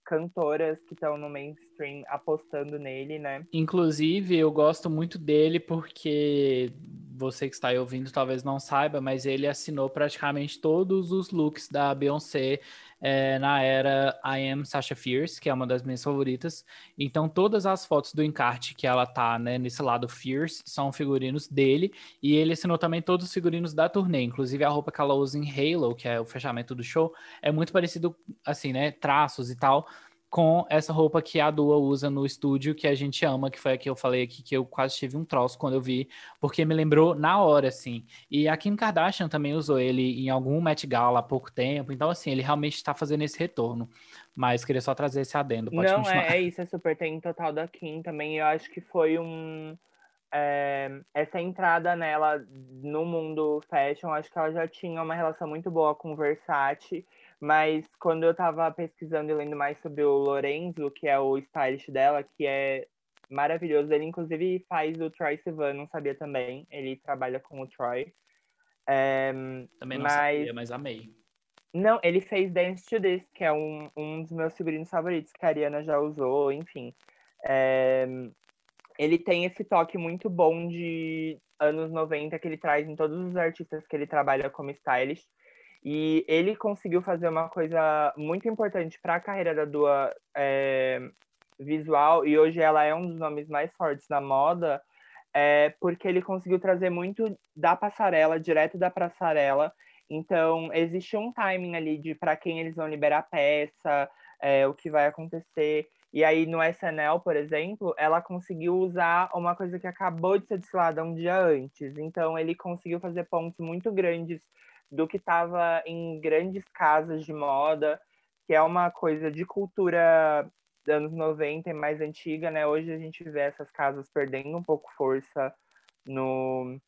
cantoras que estão no mainstream apostando nele, né? Inclusive, eu gosto muito dele porque você que está aí ouvindo talvez não saiba, mas ele assinou praticamente todos os looks da Beyoncé é, na era I Am Sasha Fierce, que é uma das minhas favoritas. Então, todas as fotos do encarte que ela tá, né, nesse lado Fierce, são figurinos dele. E ele assinou também todos os figurinos da turnê, inclusive a roupa que ela usa em Halo, que é o fechamento do show, é muito parecido, assim, né, traços e tal com essa roupa que a Dua usa no estúdio, que a gente ama, que foi a que eu falei aqui, que eu quase tive um troço quando eu vi, porque me lembrou na hora, assim. E a Kim Kardashian também usou ele em algum Met Gala há pouco tempo, então, assim, ele realmente está fazendo esse retorno. Mas queria só trazer esse adendo, pode Não, continuar. É, é isso, é super, tem total da Kim também, eu acho que foi um... É, essa entrada nela no mundo fashion, acho que ela já tinha uma relação muito boa com Versace, mas quando eu tava pesquisando e lendo mais sobre o Lorenzo, que é o stylist dela, que é maravilhoso, ele inclusive faz o Troy Sivan, não sabia também, ele trabalha com o Troy. É, também não mas... sabia, mas amei. Não, ele fez Dance to This, que é um, um dos meus figurinos favoritos, que a Ariana já usou, enfim. É, ele tem esse toque muito bom de anos 90 que ele traz em todos os artistas que ele trabalha como stylist. E ele conseguiu fazer uma coisa muito importante para a carreira da Dua é, visual, e hoje ela é um dos nomes mais fortes da moda, é, porque ele conseguiu trazer muito da passarela, direto da passarela. Então, existe um timing ali de para quem eles vão liberar a peça, é, o que vai acontecer. E aí, no SNL, por exemplo, ela conseguiu usar uma coisa que acabou de ser desfilada um dia antes. Então, ele conseguiu fazer pontos muito grandes do que estava em grandes casas de moda, que é uma coisa de cultura dos anos 90 e mais antiga, né? Hoje a gente vê essas casas perdendo um pouco força no,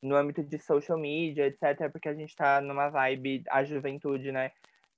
no âmbito de social media, etc., porque a gente está numa vibe, a juventude, né?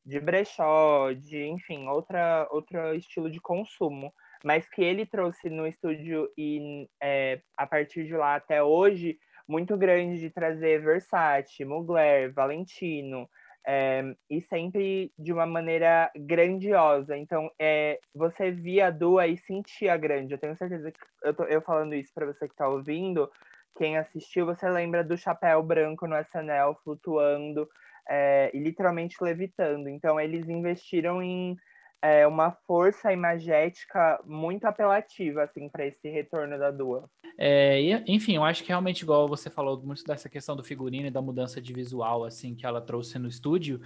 De brechó, de, enfim, outra, outro estilo de consumo. Mas que ele trouxe no estúdio e é, a partir de lá até hoje muito grande de trazer Versace, Mugler, Valentino, é, e sempre de uma maneira grandiosa. Então, é, você via a Dua e sentia grande. Eu tenho certeza que eu, tô, eu falando isso para você que está ouvindo, quem assistiu, você lembra do chapéu branco no SNL flutuando é, e literalmente levitando. Então, eles investiram em é, uma força imagética muito apelativa assim para esse retorno da Dua. É, enfim, eu acho que realmente igual você falou muito dessa questão do figurino e da mudança de visual assim que ela trouxe no estúdio,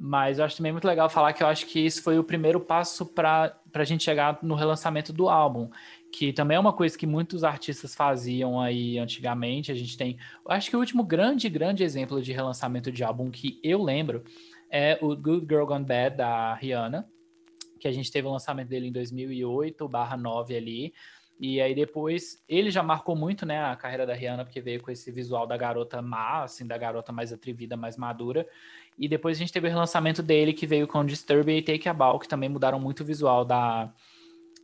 mas eu acho também muito legal falar que eu acho que isso foi o primeiro passo para a gente chegar no relançamento do álbum, que também é uma coisa que muitos artistas faziam aí antigamente. A gente tem, acho que o último grande, grande exemplo de relançamento de álbum que eu lembro é o Good Girl Gone Bad da Rihanna, que a gente teve o lançamento dele em 2008/9 ali. E aí depois ele já marcou muito, né, a carreira da Rihanna porque veio com esse visual da garota má, assim, da garota mais atrevida, mais madura. E depois a gente teve o relançamento dele, que veio com Disturb e Take a Bow, que também mudaram muito o visual da,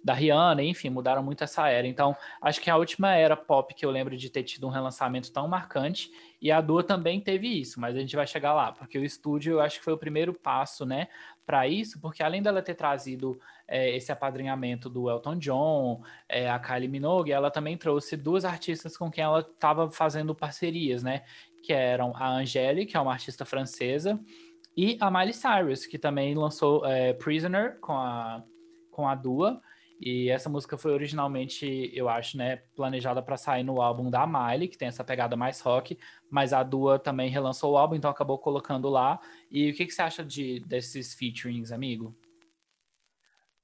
da Rihanna, enfim, mudaram muito essa era. Então, acho que a última era pop que eu lembro de ter tido um relançamento tão marcante, e a Dua também teve isso, mas a gente vai chegar lá, porque o estúdio eu acho que foi o primeiro passo, né, para isso, porque além dela ter trazido é, esse apadrinhamento do Elton John, é, a Kylie Minogue, ela também trouxe duas artistas com quem ela estava fazendo parcerias, né, que eram a Angèle, que é uma artista francesa, e a Miley Cyrus, que também lançou é, Prisoner com a, com a Dua. E essa música foi originalmente, eu acho, né, planejada para sair no álbum da Miley, que tem essa pegada mais rock, mas a Dua também relançou o álbum, então acabou colocando lá. E o que, que você acha de, desses featurings, amigo?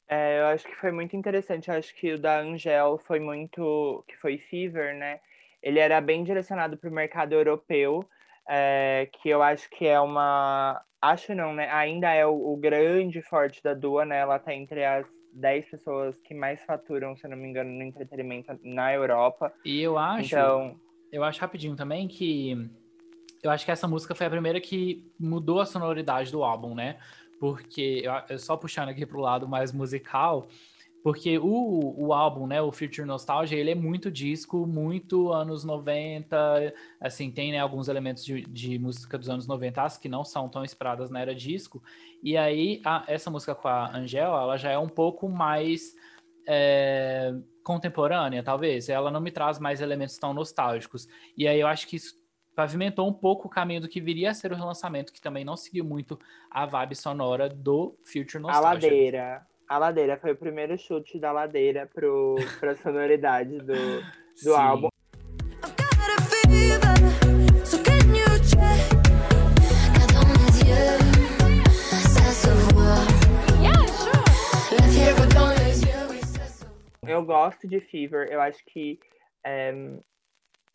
É, eu acho que foi muito interessante. Eu acho que o da Angel foi muito. que foi Fever, né? ele era bem direcionado para o mercado europeu, é, que eu acho que é uma. Acho não, né? Ainda é o, o grande forte da Dua, né? Ela está entre as 10 pessoas que mais faturam, se não me engano, no entretenimento na Europa. E eu acho. Então... Eu acho rapidinho também que. Eu acho que essa música foi a primeira que mudou a sonoridade do álbum, né? Porque, eu, só puxando aqui pro lado mais musical, porque o, o álbum, né, o Future Nostalgia, ele é muito disco, muito anos 90, assim, tem né, alguns elementos de, de música dos anos 90 que não são tão inspiradas na era disco. E aí, a, essa música com a Angela, ela já é um pouco mais é, contemporânea, talvez. Ela não me traz mais elementos tão nostálgicos. E aí eu acho que isso pavimentou um pouco o caminho do que viria a ser o relançamento, que também não seguiu muito a vibe sonora do Future Nostalgia. A ladeira a ladeira. Foi o primeiro chute da ladeira pro, pra sonoridade do, do álbum. Eu gosto de Fever, eu acho que é,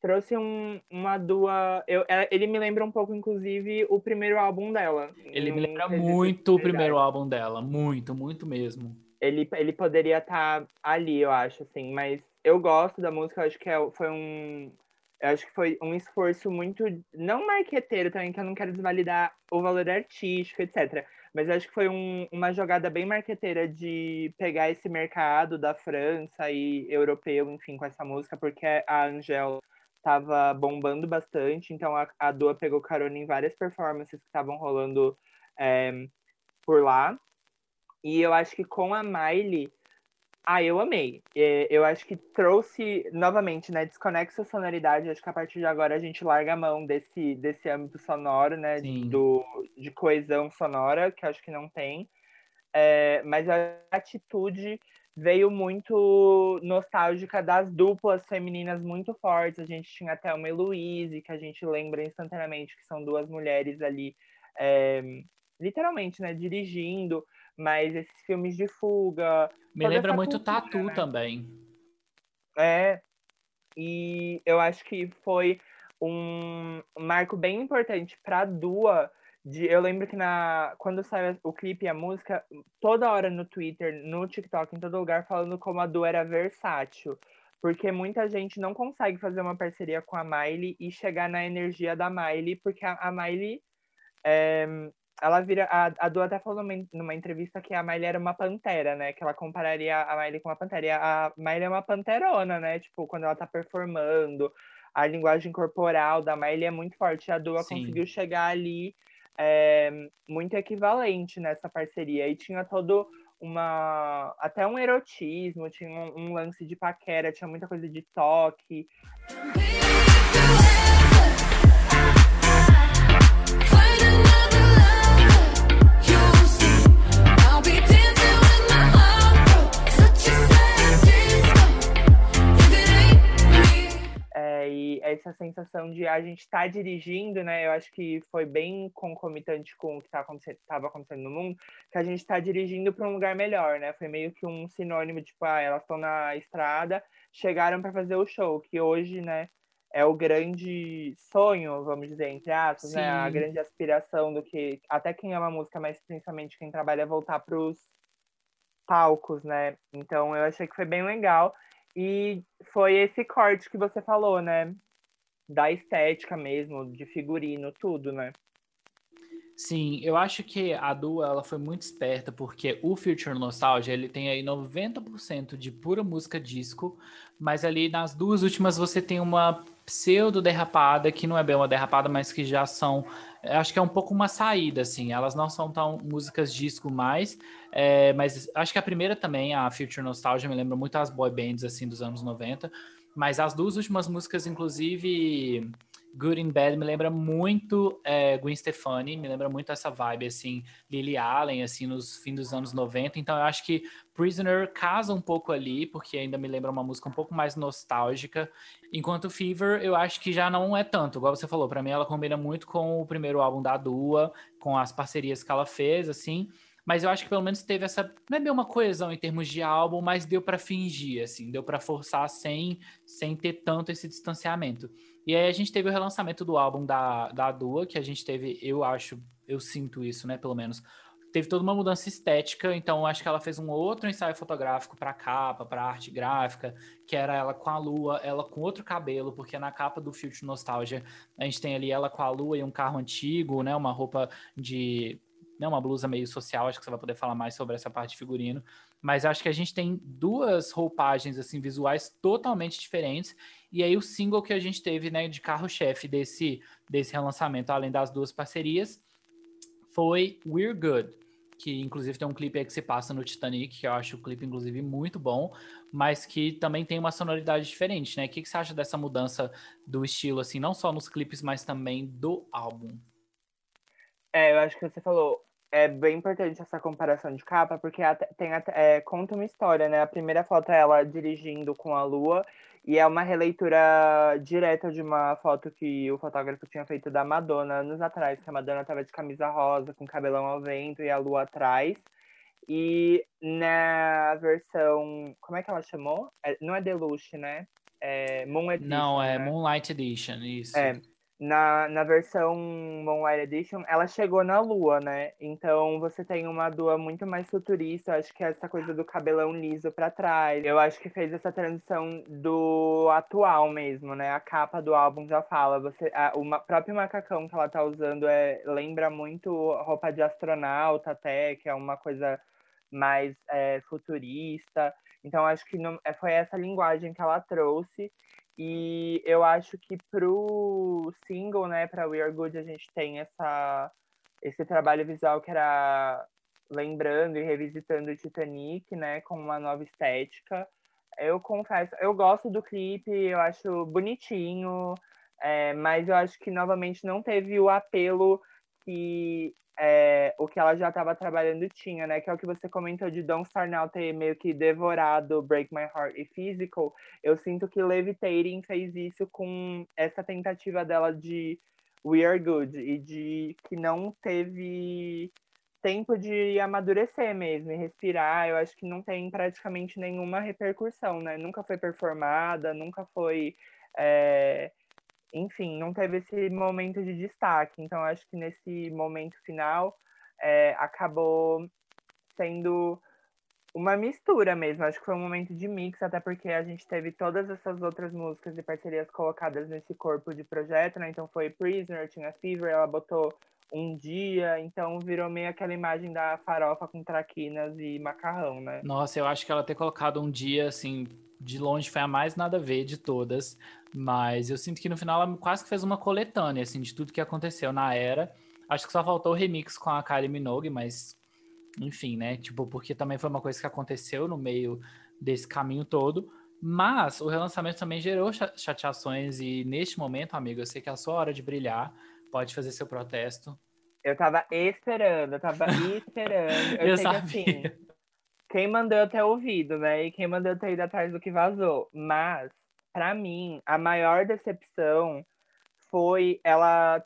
trouxe um, uma dua. Eu, é, ele me lembra um pouco, inclusive, o primeiro álbum dela. Ele me lembra muito o primeiro álbum dela, muito, muito mesmo. Ele, ele poderia estar tá ali, eu acho, assim, mas eu gosto da música, eu acho que é, foi um. Eu acho que foi um esforço muito. Não marqueteiro também, que eu não quero desvalidar o valor artístico, etc. Mas acho que foi um, uma jogada bem marqueteira de pegar esse mercado da França e europeu, enfim, com essa música, porque a Angel estava bombando bastante, então a, a Dua pegou carona em várias performances que estavam rolando é, por lá. E eu acho que com a Miley, ah, eu amei. É, eu acho que trouxe, novamente, né, desconexa a sonoridade. Acho que a partir de agora a gente larga a mão desse, desse âmbito sonoro, né, do, de coesão sonora, que acho que não tem. É, mas a atitude veio muito nostálgica das duplas femininas muito fortes. A gente tinha até uma Heloise, que a gente lembra instantaneamente que são duas mulheres ali, é, literalmente, né, dirigindo. Mas esses filmes de fuga. Me lembra muito cultura, Tatu né? também. É. E eu acho que foi um marco bem importante para Dua de, eu lembro que na, quando saiu o clipe e a música, toda hora no Twitter, no TikTok, em todo lugar, falando como a Du era versátil. Porque muita gente não consegue fazer uma parceria com a Miley e chegar na energia da Miley, porque a, a Miley. É, ela vira. A, a Du até falou numa, numa, entrevista que a Miley era uma pantera, né? Que ela compararia a Miley com uma pantera. E a, Miley é uma panterona, né? Tipo, quando ela tá performando, a linguagem corporal da Miley é muito forte. A Dua conseguiu chegar ali é, muito equivalente nessa parceria. E tinha todo uma. até um erotismo, tinha um, um lance de paquera, tinha muita coisa de toque. Essa sensação de a gente estar tá dirigindo, né? Eu acho que foi bem concomitante com o que estava tá acontecendo, acontecendo no mundo, que a gente está dirigindo para um lugar melhor, né? Foi meio que um sinônimo de, tipo, ah, elas estão na estrada, chegaram para fazer o show, que hoje, né, é o grande sonho, vamos dizer, entre aspas, né? A grande aspiração do que até quem ama música, mas principalmente quem trabalha é voltar para os palcos, né? Então eu achei que foi bem legal. E foi esse corte que você falou, né? Da estética mesmo, de figurino, tudo, né? Sim, eu acho que a Dua ela foi muito esperta porque o Future Nostalgia ele tem aí 90% de pura música disco, mas ali nas duas últimas você tem uma pseudo derrapada que não é bem uma derrapada, mas que já são, acho que é um pouco uma saída assim. Elas não são tão músicas disco mais, é, mas acho que a primeira também, a Future Nostalgia, me lembra muito as boy bands assim dos anos 90, mas as duas últimas músicas inclusive Good and Bad me lembra muito é, Gwen Stefani, me lembra muito essa vibe, assim, Lily Allen, assim, nos fins dos anos 90. Então eu acho que Prisoner casa um pouco ali, porque ainda me lembra uma música um pouco mais nostálgica. Enquanto Fever, eu acho que já não é tanto. Igual você falou, para mim ela combina muito com o primeiro álbum da Dua, com as parcerias que ela fez, assim. Mas eu acho que pelo menos teve essa. Não é bem uma coesão em termos de álbum, mas deu para fingir, assim, deu para forçar sem, sem ter tanto esse distanciamento. E aí a gente teve o relançamento do álbum da, da Dua, que a gente teve, eu acho, eu sinto isso, né, pelo menos. Teve toda uma mudança estética, então acho que ela fez um outro ensaio fotográfico para capa, para arte gráfica, que era ela com a lua, ela com outro cabelo, porque na capa do Future Nostalgia a gente tem ali ela com a lua e um carro antigo, né, uma roupa de né, uma blusa meio social, acho que você vai poder falar mais sobre essa parte de figurino, mas acho que a gente tem duas roupagens assim visuais totalmente diferentes e aí o single que a gente teve, né, de carro-chefe desse, desse relançamento, além das duas parcerias, foi We're Good, que inclusive tem um clipe aí que se passa no Titanic, que eu acho o clipe inclusive muito bom, mas que também tem uma sonoridade diferente, né? O que, que você acha dessa mudança do estilo, assim, não só nos clipes, mas também do álbum? É, eu acho que você falou, é bem importante essa comparação de capa, porque tem é, conta uma história, né? A primeira foto é ela dirigindo com a lua, e é uma releitura direta de uma foto que o fotógrafo tinha feito da Madonna anos atrás, que a Madonna estava de camisa rosa, com cabelão ao vento e a lua atrás. E na versão. Como é que ela chamou? É, não é Deluxe, né? É Moon Edition. Não, é né? Moonlight Edition, isso. É na, na versão Moonlight Edition, ela chegou na Lua, né? Então você tem uma Lua muito mais futurista. Acho que é essa coisa do cabelão liso para trás. Eu acho que fez essa transição do atual mesmo, né? A capa do álbum já fala. Você, a, o próprio macacão que ela tá usando é, lembra muito roupa de astronauta, até, que é uma coisa mais é, futurista. Então acho que não, é, foi essa linguagem que ela trouxe. E eu acho que pro single, né, para We Are Good, a gente tem essa, esse trabalho visual que era lembrando e revisitando o Titanic, né, com uma nova estética. Eu confesso, eu gosto do clipe, eu acho bonitinho, é, mas eu acho que novamente não teve o apelo que é, o que ela já estava trabalhando tinha, né? Que é o que você comentou de Start Now ter meio que devorado Break My Heart e Physical. Eu sinto que Levitating fez isso com essa tentativa dela de We Are Good e de que não teve tempo de amadurecer mesmo e respirar. Eu acho que não tem praticamente nenhuma repercussão, né? Nunca foi performada, nunca foi. É enfim, não teve esse momento de destaque. Então, acho que nesse momento final é, acabou sendo uma mistura mesmo. Acho que foi um momento de mix, até porque a gente teve todas essas outras músicas e parcerias colocadas nesse corpo de projeto, né? Então foi Prisoner, tinha Fever, ela botou um dia, então virou meio aquela imagem da farofa com traquinas e macarrão, né? Nossa, eu acho que ela ter colocado um dia, assim, de longe foi a mais nada a ver de todas, mas eu sinto que no final ela quase que fez uma coletânea, assim, de tudo que aconteceu na era. Acho que só faltou o remix com a Kylie Minogue, mas enfim, né? Tipo, porque também foi uma coisa que aconteceu no meio desse caminho todo. Mas o relançamento também gerou chateações e neste momento, amigo, eu sei que é a sua hora de brilhar. Pode fazer seu protesto. Eu tava esperando, eu tava esperando. Eu, eu sei sabia. que assim, quem mandou eu ter ouvido, né? E quem mandou eu ter ido atrás do que vazou. Mas para mim, a maior decepção foi ela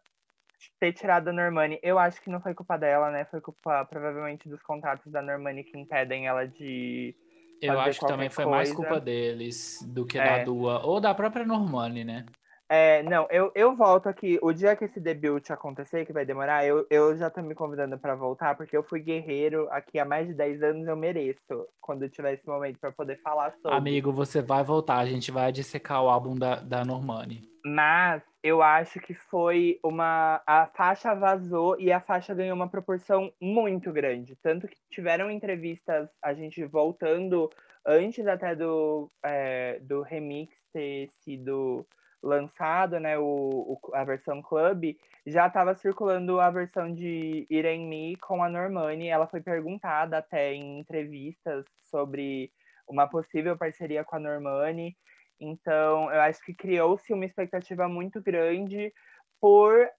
ter tirado a Normani. Eu acho que não foi culpa dela, né? Foi culpa, provavelmente, dos contratos da Normani que impedem ela de. Eu acho que também foi coisa. mais culpa deles do que é. da Dua, ou da própria Normani, né? É, não, eu, eu volto aqui. O dia que esse debut acontecer, que vai demorar, eu, eu já tô me convidando para voltar, porque eu fui guerreiro aqui há mais de 10 anos, eu mereço, quando tiver esse momento, para poder falar sobre. Amigo, você vai voltar, a gente vai dissecar o álbum da, da Normani. Mas eu acho que foi uma. A faixa vazou e a faixa ganhou uma proporção muito grande. Tanto que tiveram entrevistas, a gente voltando antes até do, é, do remix ter sido lançado, né, o, o a versão club, já estava circulando a versão de Irene Me com a Normani. Ela foi perguntada até em entrevistas sobre uma possível parceria com a Normani. Então, eu acho que criou-se uma expectativa muito grande por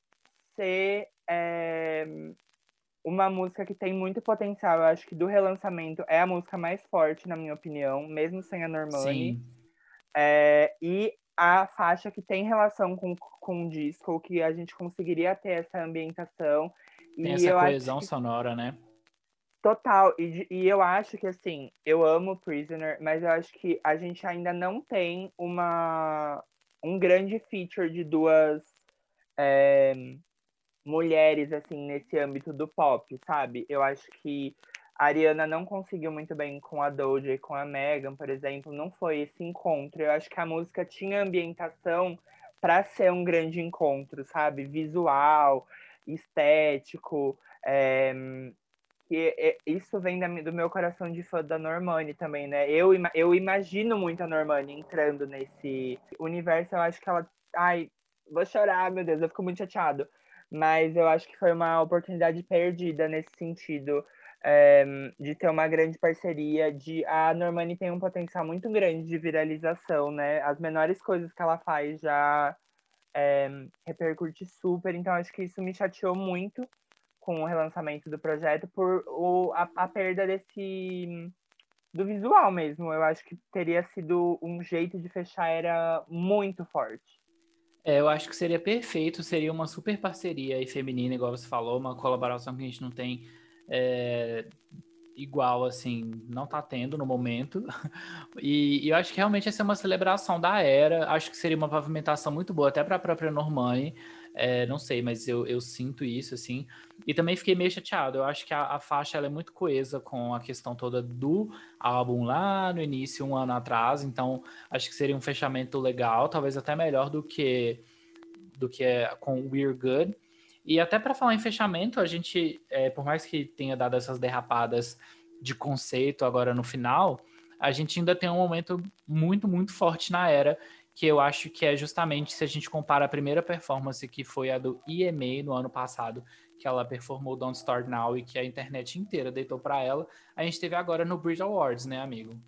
ser é, uma música que tem muito potencial. Eu acho que do relançamento é a música mais forte, na minha opinião, mesmo sem a Normani. Sim. É, e a faixa que tem relação com, com o disco, que a gente conseguiria ter essa ambientação. Tem e essa coesão que... sonora, né? Total, e, e eu acho que assim, eu amo Prisoner, mas eu acho que a gente ainda não tem uma um grande feature de duas é, mulheres assim nesse âmbito do pop, sabe? Eu acho que a Ariana não conseguiu muito bem com a Doja e com a Megan, por exemplo, não foi esse encontro. Eu acho que a música tinha ambientação para ser um grande encontro, sabe? Visual, estético. É... E isso vem do meu coração de fã da Normani também, né? Eu, eu imagino muito a Normani entrando nesse universo. Eu acho que ela. Ai, vou chorar, meu Deus, eu fico muito chateado. Mas eu acho que foi uma oportunidade perdida nesse sentido é, de ter uma grande parceria, de a Normani tem um potencial muito grande de viralização, né? As menores coisas que ela faz já é, repercute super, então acho que isso me chateou muito com o relançamento do projeto por o, a, a perda desse do visual mesmo. Eu acho que teria sido um jeito de fechar era muito forte. É, eu acho que seria perfeito, seria uma super parceria aí feminina, igual você falou, uma colaboração que a gente não tem é, igual, assim, não tá tendo no momento. E, e, eu acho que realmente essa é uma celebração da era. Acho que seria uma pavimentação muito boa, até para a própria Normani. É, não sei, mas eu, eu sinto isso, assim. E também fiquei meio chateado. Eu acho que a, a faixa é muito coesa com a questão toda do álbum lá no início, um ano atrás. Então, acho que seria um fechamento legal, talvez até melhor do que do que é com We're Good. E até para falar em fechamento, a gente, é, por mais que tenha dado essas derrapadas de conceito agora no final, a gente ainda tem um momento muito, muito forte na era, que eu acho que é justamente se a gente compara a primeira performance, que foi a do EMA no ano passado, que ela performou Don't Start Now e que a internet inteira deitou para ela, a gente teve agora no Bridge Awards, né, amigo?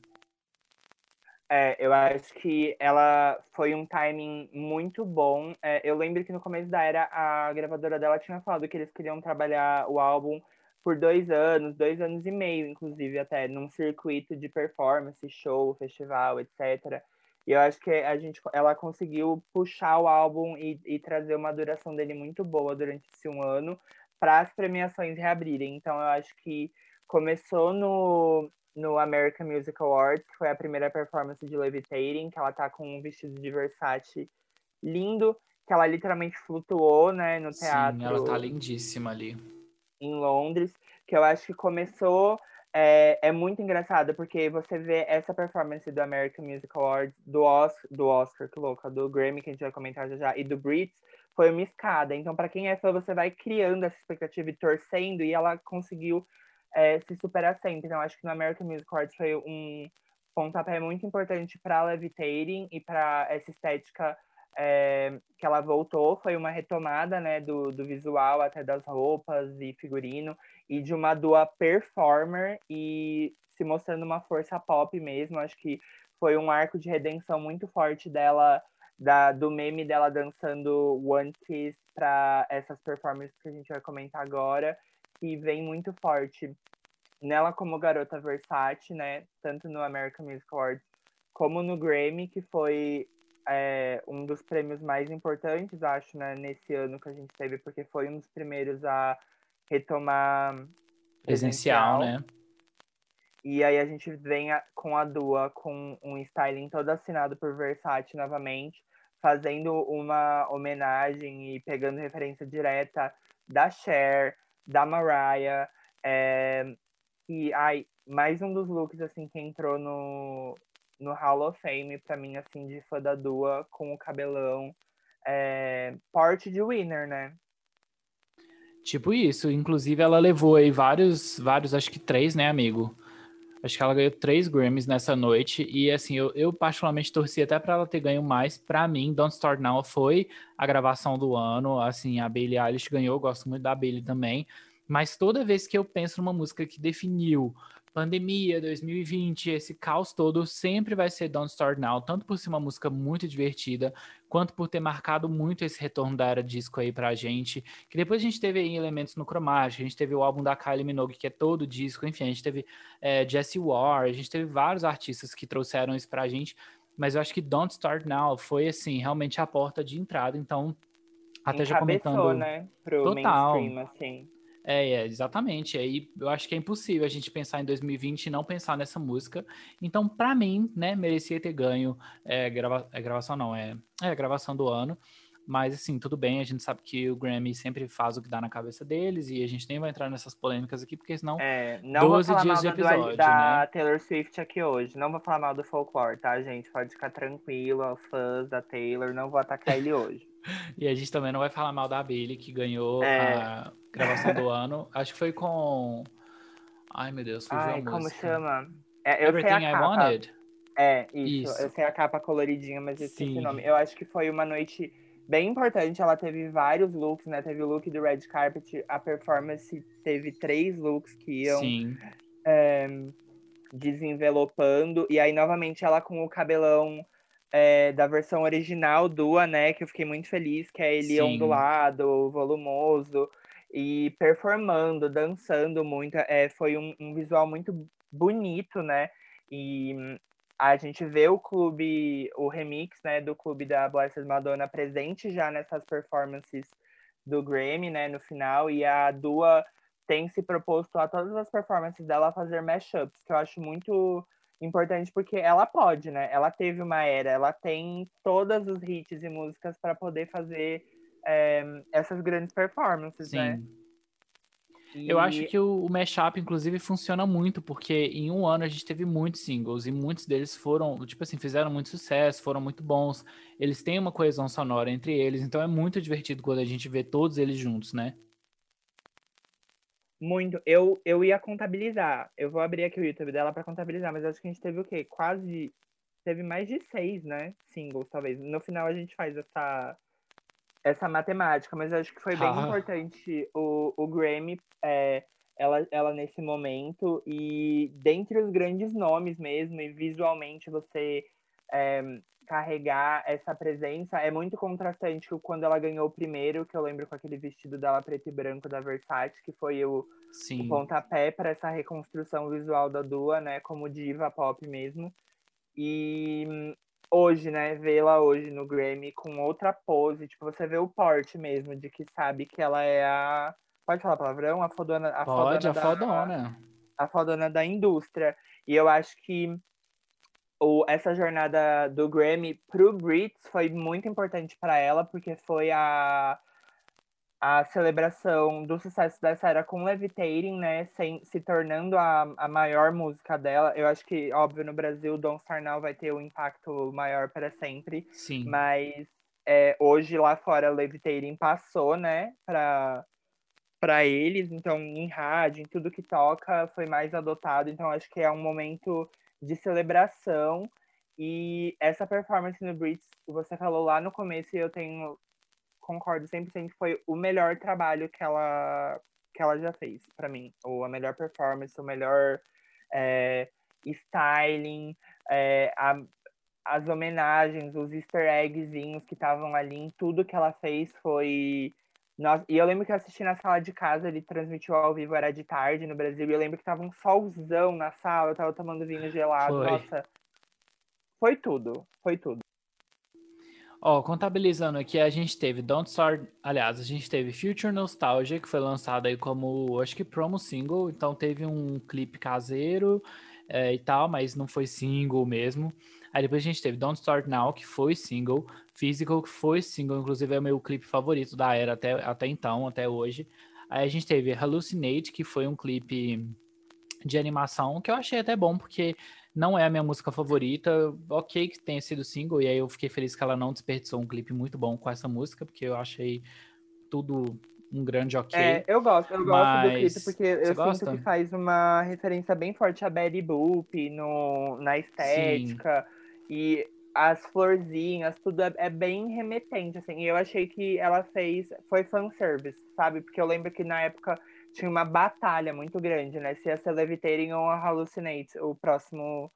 É, eu acho que ela foi um timing muito bom. É, eu lembro que no começo da era, a gravadora dela tinha falado que eles queriam trabalhar o álbum por dois anos, dois anos e meio, inclusive, até, num circuito de performance, show, festival, etc. E eu acho que a gente, ela conseguiu puxar o álbum e, e trazer uma duração dele muito boa durante esse um ano para as premiações reabrirem. Então, eu acho que começou no, no American Music Awards, que foi a primeira performance de Levitating, que ela tá com um vestido de Versace lindo, que ela literalmente flutuou, né, no teatro. Sim, ela tá lindíssima ali. Em Londres, que eu acho que começou é, é muito engraçado, porque você vê essa performance do American Music Awards, do Oscar, do Oscar, que louca, do Grammy, que a gente vai comentar já já, e do Brits, foi uma escada. Então, para quem é fã, você vai criando essa expectativa e torcendo, e ela conseguiu é, se superar sempre. Então, acho que no American Music Awards foi um pontapé muito importante para Levitating e para essa estética é, que ela voltou. Foi uma retomada né, do, do visual, até das roupas e figurino, e de uma dua performer e se mostrando uma força pop mesmo. Acho que foi um arco de redenção muito forte dela, da, do meme dela dançando One Kiss para essas performances que a gente vai comentar agora que vem muito forte nela como garota versátil, né? Tanto no American Music Awards como no Grammy, que foi é, um dos prêmios mais importantes, acho, né, nesse ano que a gente teve, porque foi um dos primeiros a retomar presencial, presencial né? E aí a gente vem a, com a Dua com um styling todo assinado por Versace novamente, fazendo uma homenagem e pegando referência direta da Cher, da Mariah. É, e ai, mais um dos looks assim que entrou no, no Hall of Fame para mim assim de fã da Dua com o cabelão é, porte de winner, né? Tipo isso, inclusive ela levou aí vários, vários, acho que três, né, amigo? Acho que ela ganhou três Grammys nessa noite. E assim, eu, eu particularmente torci até para ela ter ganho mais. Para mim, Don't Start Now foi a gravação do ano. Assim, a Billie Eilish ganhou, gosto muito da Billie também. Mas toda vez que eu penso numa música que definiu pandemia, 2020, esse caos todo, sempre vai ser Don't Start Now, tanto por ser uma música muito divertida, quanto por ter marcado muito esse retorno da era disco aí pra gente, que depois a gente teve aí elementos no Chromatic, a gente teve o álbum da Kylie Minogue, que é todo disco, enfim, a gente teve é, Jesse Ware, a gente teve vários artistas que trouxeram isso pra gente, mas eu acho que Don't Start Now foi, assim, realmente a porta de entrada, então, até Encabeçou, já comentando... né, pro total. mainstream, assim. É, é, exatamente. Aí eu acho que é impossível a gente pensar em 2020 e não pensar nessa música. Então, para mim, né, merecia ter ganho é, grava é, gravação, não, é, é gravação do ano. Mas, assim, tudo bem, a gente sabe que o Grammy sempre faz o que dá na cabeça deles e a gente nem vai entrar nessas polêmicas aqui, porque senão. É, não 12 vou falar dias mal de episódio, do, da né? Taylor Swift aqui hoje. Não vou falar mal do folklore, tá, gente? Pode ficar tranquilo, fãs da Taylor, não vou atacar ele hoje. e a gente também não vai falar mal da Billy, que ganhou é. a gravação do ano. Acho que foi com. Ai, meu Deus, fugiu Ai, a como música. chama? É, eu Everything sei a capa. I Wanted? É, isso. isso. Eu sei a capa coloridinha, mas eu esqueci o nome. Eu acho que foi uma noite bem importante. Ela teve vários looks, né? Teve o look do Red Carpet, a performance teve três looks que iam é, desenvelopando. E aí, novamente, ela com o cabelão é, da versão original Dua, né? Que eu fiquei muito feliz, que é ele Sim. ondulado, volumoso e performando, dançando muito. É, foi um, um, visual muito bonito, né? E a gente vê o clube, o remix, né, do clube da Blessed Madonna presente já nessas performances do Grammy, né, no final, e a Dua tem se proposto a todas as performances dela fazer mashups, que eu acho muito importante porque ela pode, né? Ela teve uma era, ela tem todos os hits e músicas para poder fazer é, essas grandes performances, Sim. né? E... Eu acho que o, o mashup, inclusive, funciona muito, porque em um ano a gente teve muitos singles e muitos deles foram, tipo assim, fizeram muito sucesso, foram muito bons. Eles têm uma coesão sonora entre eles, então é muito divertido quando a gente vê todos eles juntos, né? Muito. Eu, eu ia contabilizar. Eu vou abrir aqui o YouTube dela para contabilizar, mas acho que a gente teve o quê? Quase. Teve mais de seis, né? Singles, talvez. No final a gente faz essa, essa matemática, mas acho que foi bem ah. importante o, o Grammy, é, ela, ela nesse momento. E dentre os grandes nomes mesmo, e visualmente você é, carregar essa presença. É muito contrastante quando ela ganhou o primeiro, que eu lembro com aquele vestido dela preto e branco da Versace, que foi o, o pontapé para essa reconstrução visual da Dua, né, como diva pop mesmo. E hoje, né, vê-la hoje no Grammy com outra pose, tipo, você vê o porte mesmo de que sabe que ela é a Pode falar palavrão? A fodona, a Pode, fodona a fodona. Da, a fodona da indústria. E eu acho que o, essa jornada do Grammy pro Brits foi muito importante para ela, porque foi a, a celebração do sucesso dessa era com Levitating, né? Sem, se tornando a, a maior música dela. Eu acho que, óbvio, no Brasil, Don't Star Now vai ter um impacto maior para sempre. Sim. Mas é, hoje lá fora, Levitating passou, né? Pra, para eles, então em rádio, em tudo que toca, foi mais adotado. Então acho que é um momento de celebração. E essa performance no Brits, você falou lá no começo, e eu tenho concordo 100% que foi o melhor trabalho que ela que ela já fez para mim, ou a melhor performance, o melhor é, styling, é, a, as homenagens, os easter eggzinhos que estavam ali em tudo que ela fez foi nossa, e eu lembro que eu assisti na sala de casa, ele transmitiu ao vivo, era de tarde no Brasil, e eu lembro que tava um solzão na sala, eu tava tomando vinho gelado, foi. nossa. Foi tudo, foi tudo. Ó, contabilizando aqui, a gente teve Don't Start, aliás, a gente teve Future Nostalgia, que foi lançado aí como, acho que promo single, então teve um clipe caseiro é, e tal, mas não foi single mesmo. Aí depois a gente teve Don't Start Now, que foi single, Physical, que foi single, inclusive é o meu clipe favorito da era até, até então, até hoje. Aí a gente teve Hallucinate, que foi um clipe de animação, que eu achei até bom, porque não é a minha música favorita. Ok que tenha sido single, e aí eu fiquei feliz que ela não desperdiçou um clipe muito bom com essa música, porque eu achei tudo um grande ok. É, eu gosto, eu gosto do clipe, porque eu sinto gosta? que faz uma referência bem forte a Betty Boop no, na estética. Sim. E as florzinhas, tudo é, é, bem remetente, assim. E eu achei que ela fez, foi fanservice, sabe? Porque eu lembro que na época tinha uma batalha muito grande, né? Se ia ser Levitating ou Hallucinate, o próximo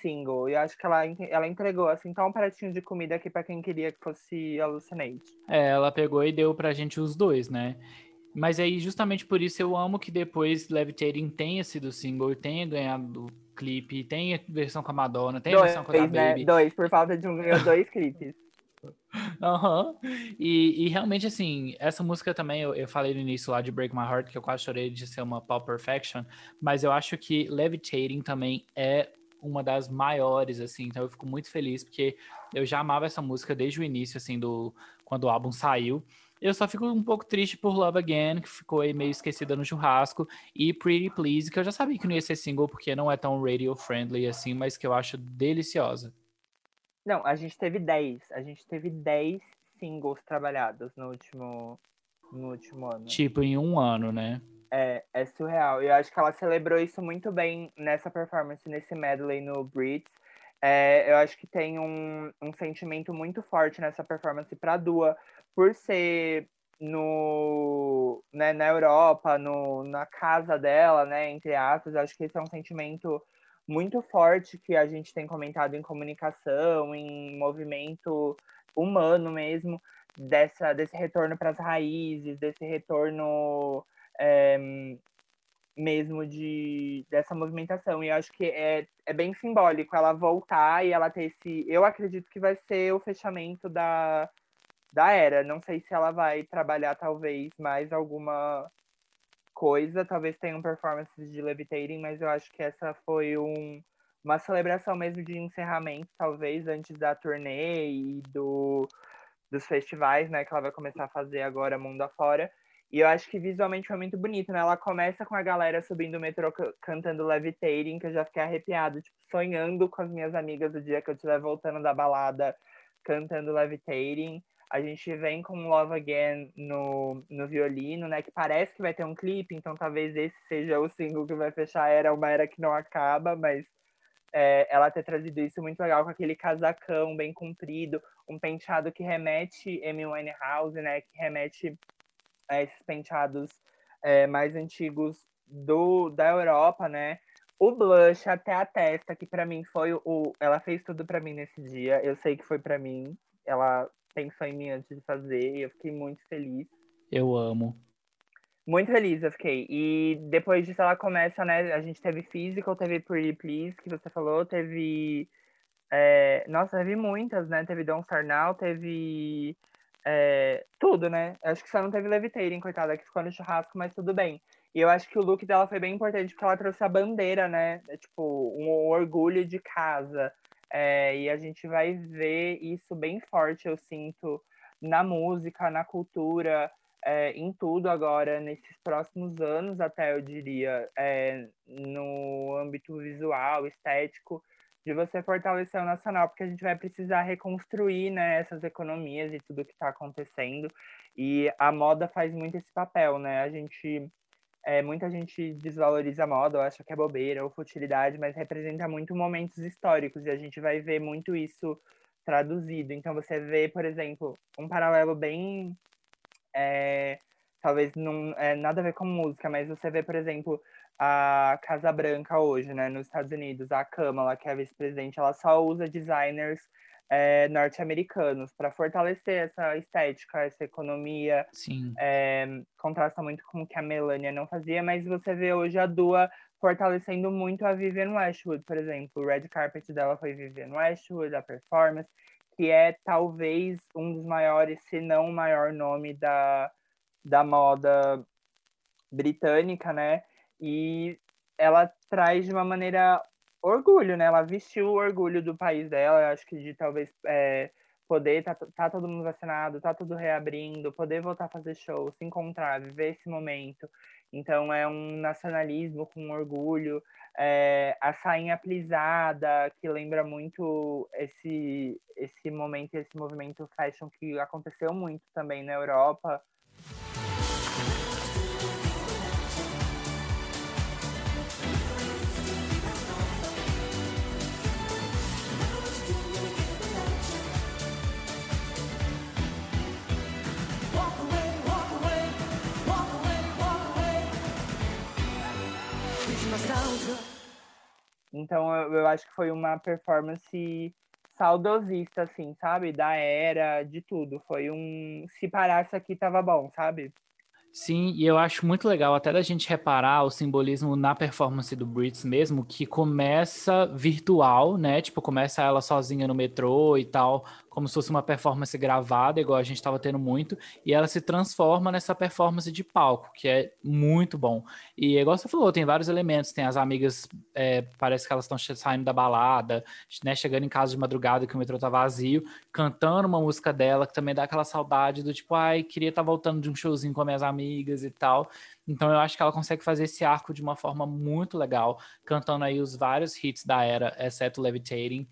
single. E eu acho que ela, ela entregou, assim, tá um pratinho de comida aqui para quem queria que fosse Hallucinate. É, ela pegou e deu pra gente os dois, né? Mas aí, justamente por isso, eu amo que depois Levitating tenha sido single, tenha ganhado clipe, tenha versão com a Madonna, tenha dois, versão com a da né? Baby. Dois, por falta de um ganhou dois clipes. Uhum. E, e, realmente, assim, essa música também, eu, eu, falei no início lá de Break My Heart, que eu quase chorei de ser uma pop perfection, mas eu acho que Levitating também é uma das maiores, assim, então eu fico muito feliz, porque eu já amava essa música desde o início, assim, do quando o álbum saiu. Eu só fico um pouco triste por Love Again, que ficou aí meio esquecida no churrasco, e Pretty Please, que eu já sabia que não ia ser single porque não é tão radio friendly assim, mas que eu acho deliciosa. Não, a gente teve 10. A gente teve 10 singles trabalhados no último, no último ano. Tipo, em um ano, né? É, é surreal. Eu acho que ela celebrou isso muito bem nessa performance, nesse medley no Brits. É, eu acho que tem um, um sentimento muito forte nessa performance pra Dua, por ser no, né, na Europa, no, na casa dela, né, entre aspas, acho que esse é um sentimento muito forte que a gente tem comentado em comunicação, em movimento humano mesmo, dessa, desse retorno para as raízes, desse retorno é, mesmo de dessa movimentação. E acho que é, é bem simbólico ela voltar e ela ter esse. Eu acredito que vai ser o fechamento da, da era. Não sei se ela vai trabalhar talvez mais alguma coisa, talvez tenham performances de Levitating, mas eu acho que essa foi um, uma celebração mesmo de encerramento, talvez antes da turnê e do, dos festivais, né, que ela vai começar a fazer agora mundo afora. E eu acho que visualmente foi muito bonito, né? Ela começa com a galera subindo o metrô cantando Levitating, que eu já fiquei arrepiado, tipo, sonhando com as minhas amigas do dia que eu estiver voltando da balada cantando Levitating. A gente vem com Love Again no, no violino, né? Que parece que vai ter um clipe, então talvez esse seja o single que vai fechar a era, uma era que não acaba, mas é, ela ter trazido isso muito legal com aquele casacão bem comprido, um penteado que remete Amy Winehouse, né? Que remete a esses penteados é, mais antigos do, da Europa, né? O blush até a testa, que para mim foi o. Ela fez tudo para mim nesse dia. Eu sei que foi para mim. Ela pensou em mim antes de fazer e eu fiquei muito feliz. Eu amo. Muito feliz eu fiquei. E depois disso ela começa, né? A gente teve Physical, teve Pretty Please, que você falou, teve. É... Nossa, teve muitas, né? Teve Don't Start Now, teve. É... Tudo, né? Acho que só não teve Levitating, coitada, que ficou no churrasco, mas tudo bem. E eu acho que o look dela foi bem importante porque ela trouxe a bandeira, né? É, tipo, um orgulho de casa. É, e a gente vai ver isso bem forte, eu sinto, na música, na cultura, é, em tudo agora, nesses próximos anos, até eu diria, é, no âmbito visual, estético, de você fortalecer o nacional, porque a gente vai precisar reconstruir né, essas economias e tudo que está acontecendo. E a moda faz muito esse papel, né? A gente é, muita gente desvaloriza a moda, acha que é bobeira ou futilidade, mas representa muito momentos históricos e a gente vai ver muito isso traduzido. Então você vê, por exemplo, um paralelo bem. É, talvez não é nada a ver com música, mas você vê, por exemplo, a Casa Branca hoje, né, nos Estados Unidos, a Kamala, que é a vice-presidente, ela só usa designers é, norte-americanos para fortalecer essa estética, essa economia. Sim. É, contrasta muito com o que a Melania não fazia, mas você vê hoje a Dua fortalecendo muito a Vivienne Westwood, por exemplo. O red carpet dela foi Vivienne Westwood, a performance. que é talvez um dos maiores, se não o maior nome da, da moda britânica, né? E ela traz de uma maneira orgulho, né? Ela vestiu o orgulho do país dela, acho que de talvez é, poder tá, tá todo mundo vacinado, tá tudo reabrindo, poder voltar a fazer show, se encontrar, viver esse momento. Então é um nacionalismo com orgulho, é, a sainha plisada, que lembra muito esse, esse momento, esse movimento fashion que aconteceu muito também na Europa. Então eu, eu acho que foi uma performance saudosista, assim, sabe? Da era, de tudo. Foi um. Se parasse aqui, tava bom, sabe? Sim, e eu acho muito legal até da gente reparar o simbolismo na performance do Brits mesmo, que começa virtual, né? Tipo, começa ela sozinha no metrô e tal, como se fosse uma performance gravada, igual a gente estava tendo muito, e ela se transforma nessa performance de palco, que é muito bom. E igual você falou, tem vários elementos, tem as amigas, é, parece que elas estão saindo da balada, né, chegando em casa de madrugada que o metrô tá vazio, cantando uma música dela, que também dá aquela saudade do tipo, ai, queria estar tá voltando de um showzinho com minhas amigas e tal. Então eu acho que ela consegue fazer esse arco de uma forma muito legal, cantando aí os vários hits da era, exceto Levitating.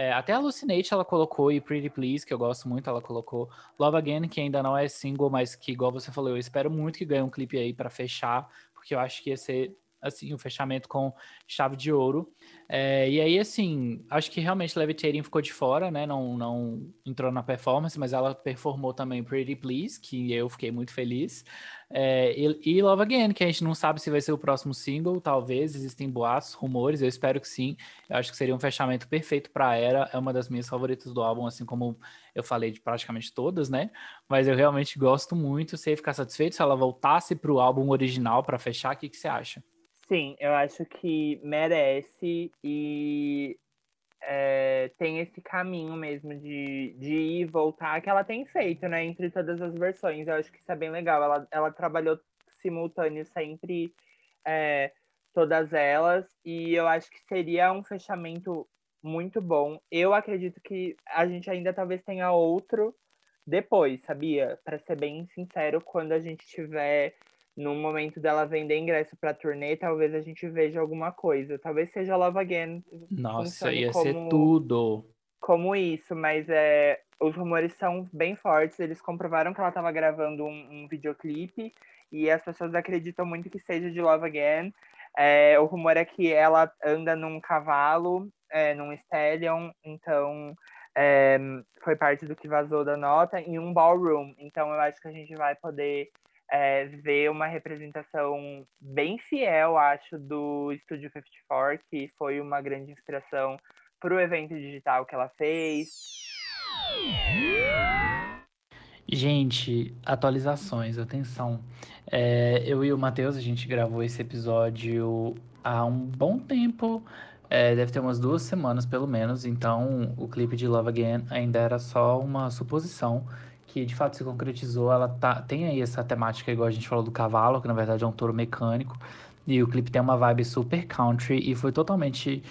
É, até Hallucinate ela colocou e Pretty Please, que eu gosto muito, ela colocou. Love Again, que ainda não é single, mas que, igual você falou, eu espero muito que ganhe um clipe aí para fechar, porque eu acho que ia ser assim, o fechamento com chave de ouro. É, e aí, assim, acho que realmente Levitating ficou de fora, né? Não, não entrou na performance, mas ela performou também Pretty Please, que eu fiquei muito feliz. É, e, e, Love Again, que a gente não sabe se vai ser o próximo single, talvez, existem boatos, rumores, eu espero que sim. Eu acho que seria um fechamento perfeito para a era, é uma das minhas favoritas do álbum, assim como eu falei de praticamente todas, né? Mas eu realmente gosto muito, sei ficar satisfeito se ela voltasse para o álbum original para fechar, o que, que você acha? Sim, eu acho que merece e é, tem esse caminho mesmo de, de ir e voltar que ela tem feito, né? Entre todas as versões. Eu acho que isso é bem legal. Ela, ela trabalhou simultâneo sempre é, todas elas e eu acho que seria um fechamento muito bom. Eu acredito que a gente ainda talvez tenha outro depois, sabia? Para ser bem sincero, quando a gente tiver no momento dela vender ingresso para turnê, talvez a gente veja alguma coisa. Talvez seja Love Again. Nossa, ia como, ser tudo. Como isso, mas é, os rumores são bem fortes. Eles comprovaram que ela estava gravando um, um, videoclipe e as pessoas acreditam muito que seja de Love Again. É, o rumor é que ela anda num cavalo, é, num stallion, então é, foi parte do que vazou da nota, em um ballroom. Então eu acho que a gente vai poder é, ver uma representação bem fiel, acho, do Estúdio 54, que foi uma grande inspiração para o evento digital que ela fez. Gente, atualizações, atenção. É, eu e o Matheus, a gente gravou esse episódio há um bom tempo, é, deve ter umas duas semanas pelo menos, então o clipe de Love Again ainda era só uma suposição que de fato se concretizou. Ela tá, tem aí essa temática, igual a gente falou do cavalo, que na verdade é um touro mecânico. E o clipe tem uma vibe super country e foi totalmente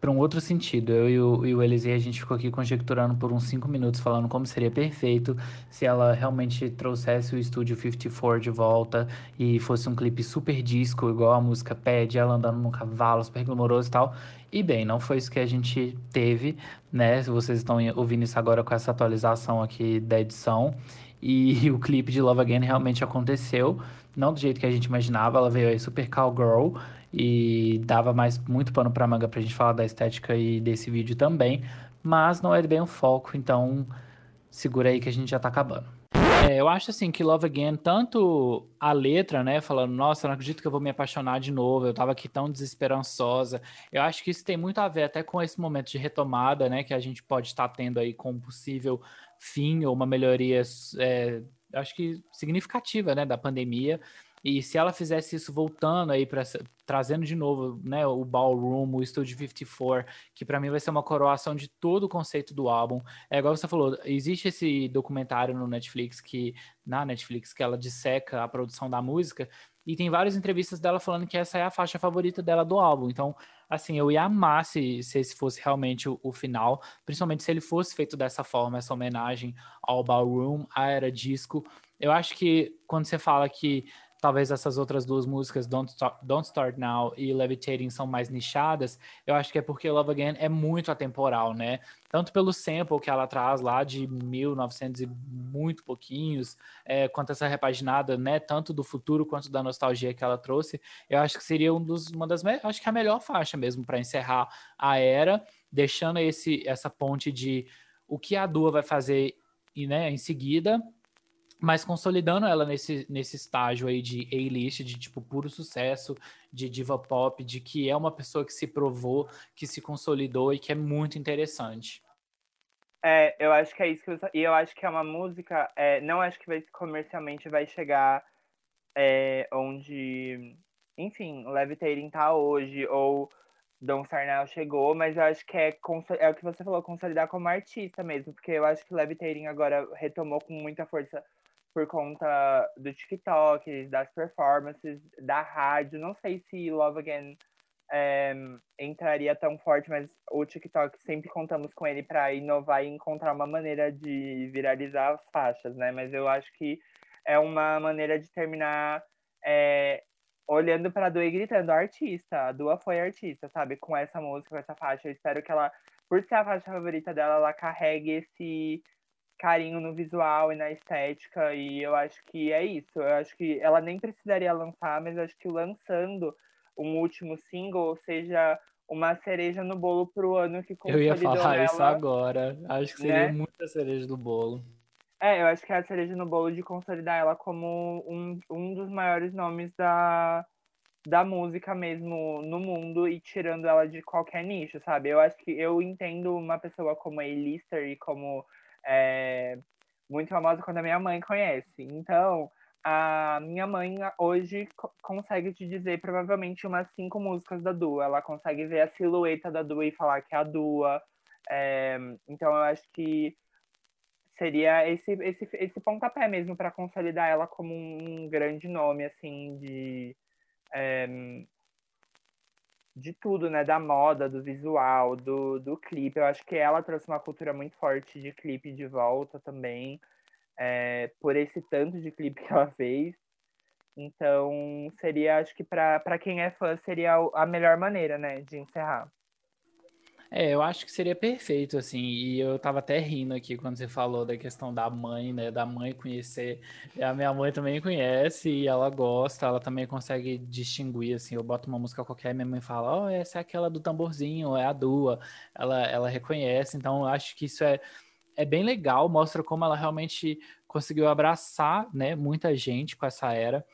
para um outro sentido. Eu e o, e o Elisei, a gente ficou aqui conjecturando por uns 5 minutos, falando como seria perfeito se ela realmente trouxesse o estúdio 54 de volta e fosse um clipe super disco, igual a música pede, ela andando num cavalo, super glamouroso e tal. E bem, não foi isso que a gente teve, né? Se vocês estão ouvindo isso agora com essa atualização aqui da edição. E o clipe de Love Again realmente aconteceu, não do jeito que a gente imaginava, ela veio aí super cowgirl e dava mais muito pano para manga pra gente falar da estética e desse vídeo também, mas não é bem o foco, então segura aí que a gente já tá acabando. É, eu acho assim que Love Again, tanto a letra, né, falando, nossa, não acredito que eu vou me apaixonar de novo, eu tava aqui tão desesperançosa. Eu acho que isso tem muito a ver até com esse momento de retomada, né, que a gente pode estar tendo aí com um possível fim ou uma melhoria, é, acho que significativa, né, da pandemia. E se ela fizesse isso voltando aí para trazendo de novo, né, o Ballroom, o Studio 54, que para mim vai ser uma coroação de todo o conceito do álbum. É igual você falou, existe esse documentário no Netflix que na Netflix que ela disseca a produção da música e tem várias entrevistas dela falando que essa é a faixa favorita dela do álbum. Então, assim, eu ia amar se, se esse fosse realmente o, o, final, principalmente se ele fosse feito dessa forma, essa homenagem ao Ballroom, à era disco. Eu acho que quando você fala que talvez essas outras duas músicas, Don't Start, Don't Start Now e Levitating, são mais nichadas, eu acho que é porque Love Again é muito atemporal, né? Tanto pelo sample que ela traz lá de 1900 e muito pouquinhos, é, quanto essa repaginada, né? Tanto do futuro quanto da nostalgia que ela trouxe, eu acho que seria um dos, uma das, acho que a melhor faixa mesmo para encerrar a era, deixando esse, essa ponte de o que a Dua vai fazer e, né, em seguida mas consolidando ela nesse, nesse estágio aí de A-list, de tipo puro sucesso, de diva pop, de que é uma pessoa que se provou, que se consolidou e que é muito interessante. É, eu acho que é isso que eu, e eu acho que é uma música, é, não acho que vai comercialmente vai chegar é, onde, enfim, Levitating tá hoje ou Start Now chegou, mas eu acho que é, é o que você falou, consolidar como artista mesmo, porque eu acho que Levitating agora retomou com muita força por conta do TikTok, das performances, da rádio. Não sei se Love Again é, entraria tão forte, mas o TikTok sempre contamos com ele para inovar e encontrar uma maneira de viralizar as faixas, né? Mas eu acho que é uma maneira de terminar é, olhando para a Dua e gritando, artista, a Dua foi artista, sabe? Com essa música, com essa faixa. Eu espero que ela, por ser a faixa favorita dela, ela carregue esse carinho no visual e na estética, e eu acho que é isso. Eu acho que ela nem precisaria lançar, mas acho que lançando um último single seja uma cereja no bolo pro ano que Eu ia falar ela, isso agora. Acho que seria né? muita cereja do bolo. É, eu acho que é a cereja no bolo de consolidar ela como um, um dos maiores nomes da, da música mesmo no mundo e tirando ela de qualquer nicho, sabe? Eu acho que eu entendo uma pessoa como a Lister e como é, muito famosa quando a minha mãe conhece. Então, a minha mãe hoje consegue te dizer provavelmente umas cinco músicas da Dua. Ela consegue ver a silhueta da Dua e falar que é a Dua. É, então, eu acho que seria esse, esse, esse pontapé mesmo para consolidar ela como um grande nome, assim, de. É, de tudo, né? Da moda, do visual, do, do clipe. Eu acho que ela trouxe uma cultura muito forte de clipe de volta também, é, por esse tanto de clipe que ela fez. Então, seria, acho que para quem é fã, seria a melhor maneira, né, de encerrar. É, eu acho que seria perfeito, assim, e eu tava até rindo aqui quando você falou da questão da mãe, né, da mãe conhecer, a minha mãe também conhece e ela gosta, ela também consegue distinguir, assim, eu boto uma música qualquer minha mãe fala, oh, essa é aquela do tamborzinho, é a Dua, ela, ela reconhece, então eu acho que isso é, é bem legal, mostra como ela realmente conseguiu abraçar, né, muita gente com essa era,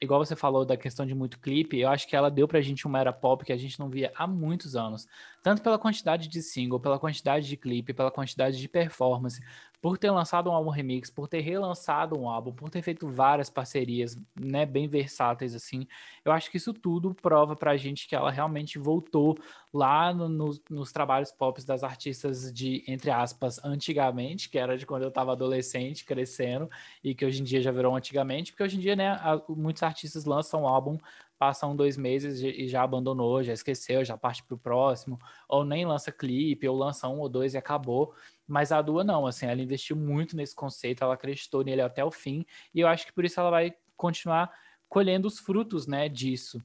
igual você falou da questão de muito clipe, eu acho que ela deu pra gente uma era pop que a gente não via há muitos anos. Tanto pela quantidade de single, pela quantidade de clipe, pela quantidade de performance, por ter lançado um álbum remix, por ter relançado um álbum, por ter feito várias parcerias, né, bem versáteis assim. Eu acho que isso tudo prova pra gente que ela realmente voltou lá no, no, nos trabalhos pop das artistas de, entre aspas, antigamente, que era de quando eu estava adolescente, crescendo, e que hoje em dia já virou antigamente, porque hoje em dia, né, muitos artistas lançam um álbum passam dois meses e já abandonou, já esqueceu, já parte para o próximo, ou nem lança clipe, ou lança um ou dois e acabou. Mas a Dua não, assim, ela investiu muito nesse conceito, ela acreditou nele até o fim, e eu acho que por isso ela vai continuar colhendo os frutos, né, disso.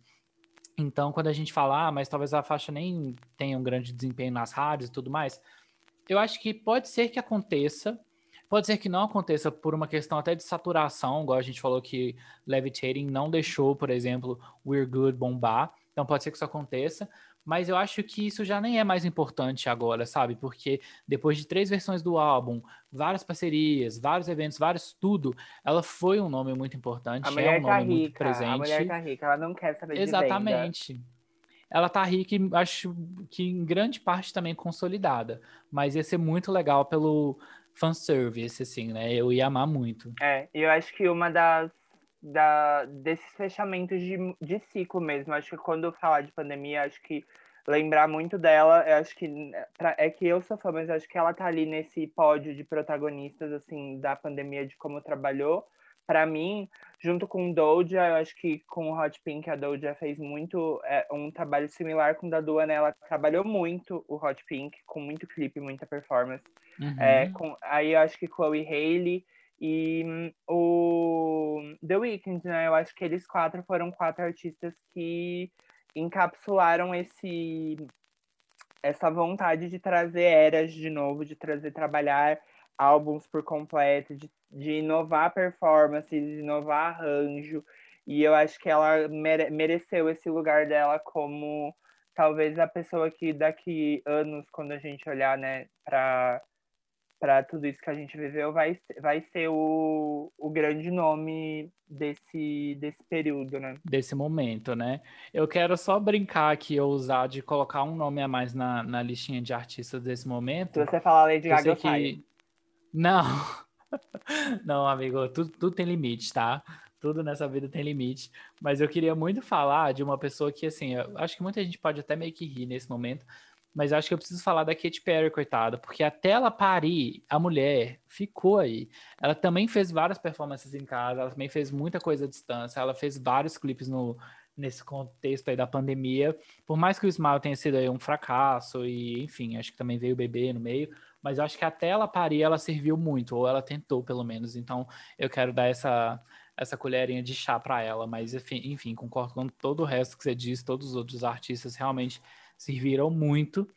Então, quando a gente fala, ah, mas talvez a faixa nem tenha um grande desempenho nas rádios e tudo mais, eu acho que pode ser que aconteça, Pode ser que não aconteça por uma questão até de saturação, igual a gente falou que Levitating não deixou, por exemplo, We're Good bombar. Então pode ser que isso aconteça, mas eu acho que isso já nem é mais importante agora, sabe? Porque depois de três versões do álbum, várias parcerias, vários eventos, vários tudo, ela foi um nome muito importante, a é um nome tá muito rica, presente. A mulher tá rica, ela não quer saber Exatamente. Ela tá rica e acho que em grande parte também consolidada, mas ia ser muito legal pelo fanservice, assim, né? Eu ia amar muito. É, eu acho que uma das da, desses fechamentos de, de ciclo mesmo. Acho que quando falar de pandemia, acho que lembrar muito dela, eu acho que pra, é que eu sou fã, mas acho que ela tá ali nesse pódio de protagonistas assim da pandemia de como trabalhou. Para mim, junto com Doja, eu acho que com o Hot Pink a Doja fez muito é, um trabalho similar com o da Dua, né? Ela trabalhou muito o Hot Pink com muito clipe, muita performance. Uhum. É, com, aí eu acho que Chloe Haley e um, o The Weeknd, né? Eu acho que eles quatro foram quatro artistas que encapsularam esse essa vontade de trazer eras de novo, de trazer trabalhar álbuns por completo, de, de inovar performance, de inovar arranjo. E eu acho que ela mere, mereceu esse lugar dela como talvez a pessoa que daqui anos, quando a gente olhar, né, para para tudo isso que a gente viveu, vai, vai ser o, o grande nome desse, desse período, né? Desse momento, né? Eu quero só brincar aqui, ousar de colocar um nome a mais na, na listinha de artistas desse momento. Se você falar Lady Gaga, eu que... Não, não, amigo, tudo, tudo tem limite, tá? Tudo nessa vida tem limite. Mas eu queria muito falar de uma pessoa que, assim, acho que muita gente pode até meio que rir nesse momento, mas acho que eu preciso falar da Katy Perry, coitada, porque até ela parir, a mulher ficou aí. Ela também fez várias performances em casa, ela também fez muita coisa à distância, ela fez vários clipes no, nesse contexto aí da pandemia. Por mais que o Smile tenha sido aí um fracasso, e enfim, acho que também veio o bebê no meio, mas acho que até ela parir, ela serviu muito, ou ela tentou pelo menos. Então eu quero dar essa essa colherinha de chá para ela, mas enfim, enfim, concordo com todo o resto que você disse, todos os outros artistas realmente serviram muito.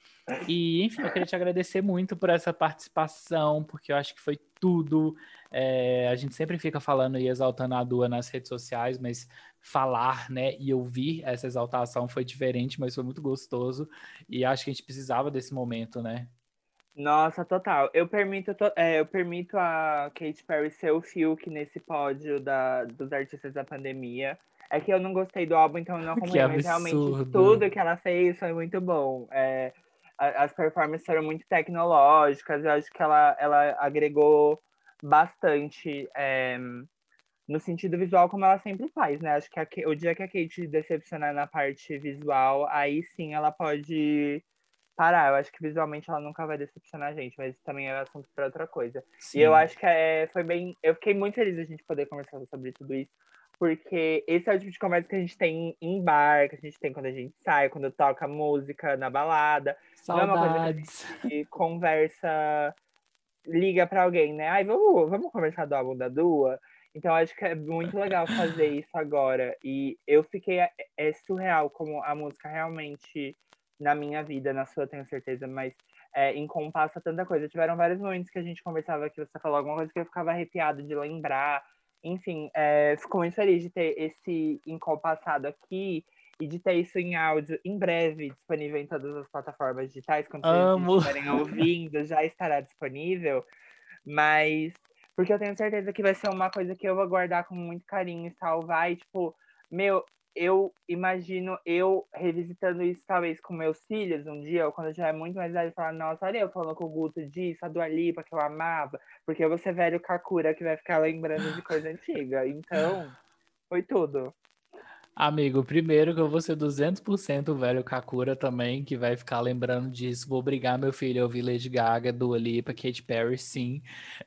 E, enfim, eu queria te agradecer muito por essa participação, porque eu acho que foi tudo. É, a gente sempre fica falando e exaltando a Dua nas redes sociais, mas falar, né, e ouvir essa exaltação foi diferente, mas foi muito gostoso. E acho que a gente precisava desse momento, né? Nossa, total. Eu permito, to é, eu permito a Katy Perry ser o Fiuk nesse pódio da, dos artistas da pandemia. É que eu não gostei do álbum, então eu não acompanhei, mas realmente tudo que ela fez foi muito bom. É, as performances foram muito tecnológicas, eu acho que ela, ela agregou bastante é, no sentido visual, como ela sempre faz, né? Acho que a, o dia que a Kate decepcionar na parte visual, aí sim ela pode parar. Eu acho que visualmente ela nunca vai decepcionar a gente, mas também é assunto para outra coisa. Sim. E eu acho que é, foi bem. Eu fiquei muito feliz a gente poder conversar sobre tudo isso, porque esse é o tipo de conversa que a gente tem em bar, que a gente tem quando a gente sai, quando toca música na balada. Saudades. Não é uma coisa que a gente conversa, liga para alguém, né? Ai, vamos, vamos conversar do álbum da Dua? Então, acho que é muito legal fazer isso agora. E eu fiquei. É, é surreal como a música realmente na minha vida, na sua, tenho certeza, mas é, encompassa tanta coisa. Tiveram vários momentos que a gente conversava que você falou alguma coisa que eu ficava arrepiado de lembrar. Enfim, é, fico muito feliz de ter esse encompassado aqui e de ter isso em áudio em breve disponível em todas as plataformas digitais. Quando vocês estiverem ouvindo, já estará disponível. Mas porque eu tenho certeza que vai ser uma coisa que eu vou guardar com muito carinho e salvar. E, tipo, meu, eu imagino eu revisitando isso talvez com meus filhos um dia, ou quando eu já é muito mais velho, falar, nossa, olha eu falando com o Guto disso, a Dua Lipa que eu amava, porque eu vou ser velho Kakura que vai ficar lembrando de coisa antiga. Então, foi tudo. Amigo, primeiro que eu vou ser 200% o velho Kakura também, que vai ficar lembrando disso. Vou obrigar meu filho a ouvir Lady Gaga, Dua Lipa, Katy Perry, sim.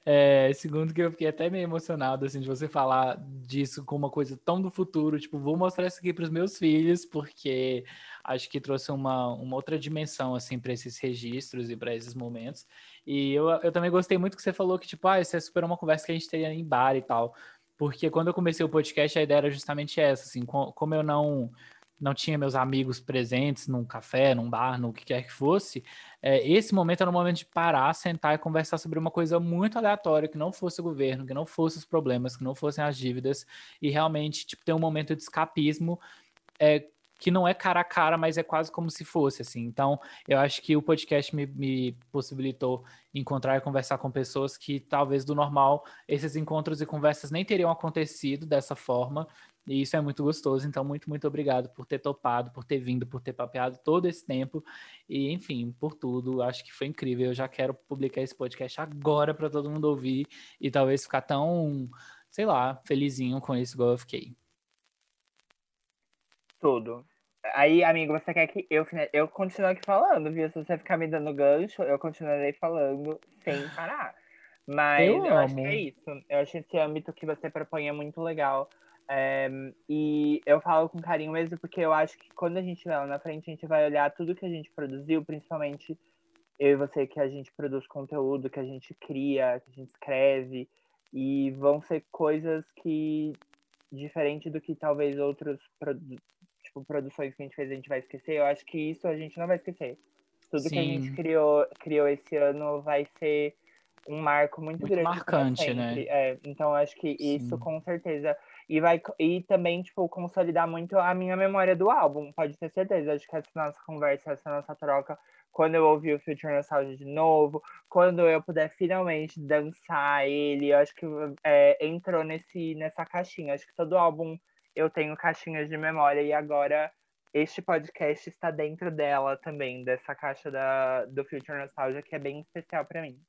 É, segundo que eu fiquei até meio emocionado, assim, de você falar disso com uma coisa tão do futuro. Tipo, vou mostrar isso aqui para os meus filhos, porque acho que trouxe uma, uma outra dimensão, assim, para esses registros e para esses momentos. E eu, eu também gostei muito que você falou que, tipo, ah, isso é super uma conversa que a gente teria em bar e tal porque quando eu comecei o podcast, a ideia era justamente essa, assim, como eu não não tinha meus amigos presentes num café, num bar, no que quer que fosse, é, esse momento era um momento de parar, sentar e conversar sobre uma coisa muito aleatória, que não fosse o governo, que não fosse os problemas, que não fossem as dívidas, e realmente, tipo, ter um momento de escapismo é, que não é cara a cara, mas é quase como se fosse, assim. Então, eu acho que o podcast me, me, possibilitou encontrar e conversar com pessoas que talvez do normal esses encontros e conversas nem teriam acontecido dessa forma. E isso é muito gostoso. Então, muito, muito obrigado por ter topado, por ter vindo, por ter papeado todo esse tempo. E, enfim, por tudo. Acho que foi incrível. Eu já quero publicar esse podcast agora para todo mundo ouvir e talvez ficar tão sei lá, felizinho com isso, igual eu fiquei. Tudo. Aí, amigo, você quer que eu, eu continue aqui falando, viu? Se você ficar me dando gancho, eu continuarei falando sem parar. Mas eu, eu acho que é isso. Eu acho esse âmbito que você propõe é muito legal. É, e eu falo com carinho mesmo porque eu acho que quando a gente vai lá na frente, a gente vai olhar tudo que a gente produziu, principalmente eu e você, que a gente produz conteúdo, que a gente cria, que a gente escreve, e vão ser coisas que, diferente do que talvez outros tipo, produções que a gente fez, a gente vai esquecer, eu acho que isso a gente não vai esquecer. Tudo Sim. que a gente criou, criou esse ano vai ser um marco muito, muito grande. marcante, né? É, então, acho que isso Sim. com certeza e vai e também, tipo, consolidar muito a minha memória do álbum, pode ter certeza. Acho que essa nossa conversa, essa nossa troca, quando eu ouvir o Future Nostalgia de novo, quando eu puder finalmente dançar ele, eu acho que é, entrou nesse, nessa caixinha. Acho que todo álbum eu tenho caixinhas de memória e agora este podcast está dentro dela também, dessa caixa da, do Future Nostalgia, que é bem especial para mim.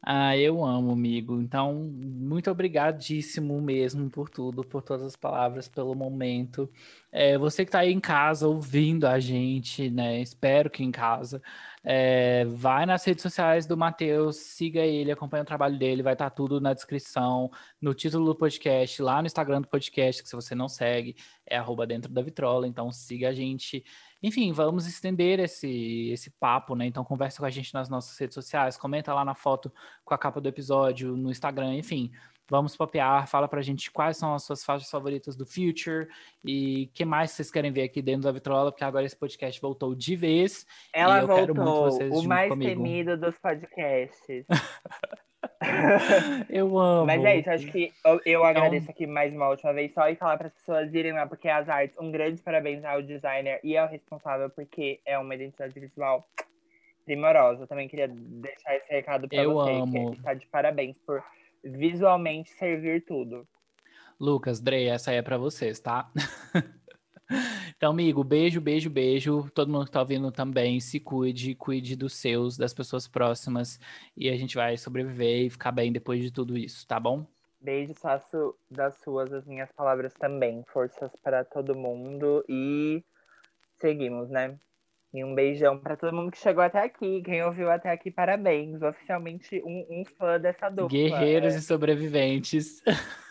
Ah, eu amo, amigo. Então, muito obrigadíssimo mesmo por tudo, por todas as palavras, pelo momento. É, você que está aí em casa ouvindo a gente, né? Espero que em casa. É, vai nas redes sociais do Matheus, siga ele, acompanha o trabalho dele, vai estar tá tudo na descrição, no título do podcast, lá no Instagram do podcast, que se você não segue, é arroba dentro da vitrola, então siga a gente. Enfim, vamos estender esse, esse papo, né? Então conversa com a gente nas nossas redes sociais, comenta lá na foto com a capa do episódio, no Instagram, enfim. Vamos papear, fala pra gente quais são as suas faixas favoritas do Future e o que mais vocês querem ver aqui dentro da Vitrola, porque agora esse podcast voltou de vez. Ela voltou, o mais comigo. temido dos podcasts. eu amo. Mas é isso, acho que eu, eu agradeço aqui mais uma última vez só e falar para as pessoas irem lá, porque as artes, um grande parabéns ao designer e ao responsável, porque é uma identidade visual primorosa. Eu também queria deixar esse recado para você, amo. que está de parabéns por visualmente servir tudo. Lucas, Drey, essa aí é para vocês, tá? Então, amigo, beijo, beijo, beijo. Todo mundo que tá ouvindo também, se cuide, cuide dos seus, das pessoas próximas. E a gente vai sobreviver e ficar bem depois de tudo isso, tá bom? Beijo, faço das suas as minhas palavras também. Forças para todo mundo e seguimos, né? E um beijão para todo mundo que chegou até aqui. Quem ouviu até aqui, parabéns. Oficialmente um, um fã dessa dupla. Guerreiros é. e sobreviventes.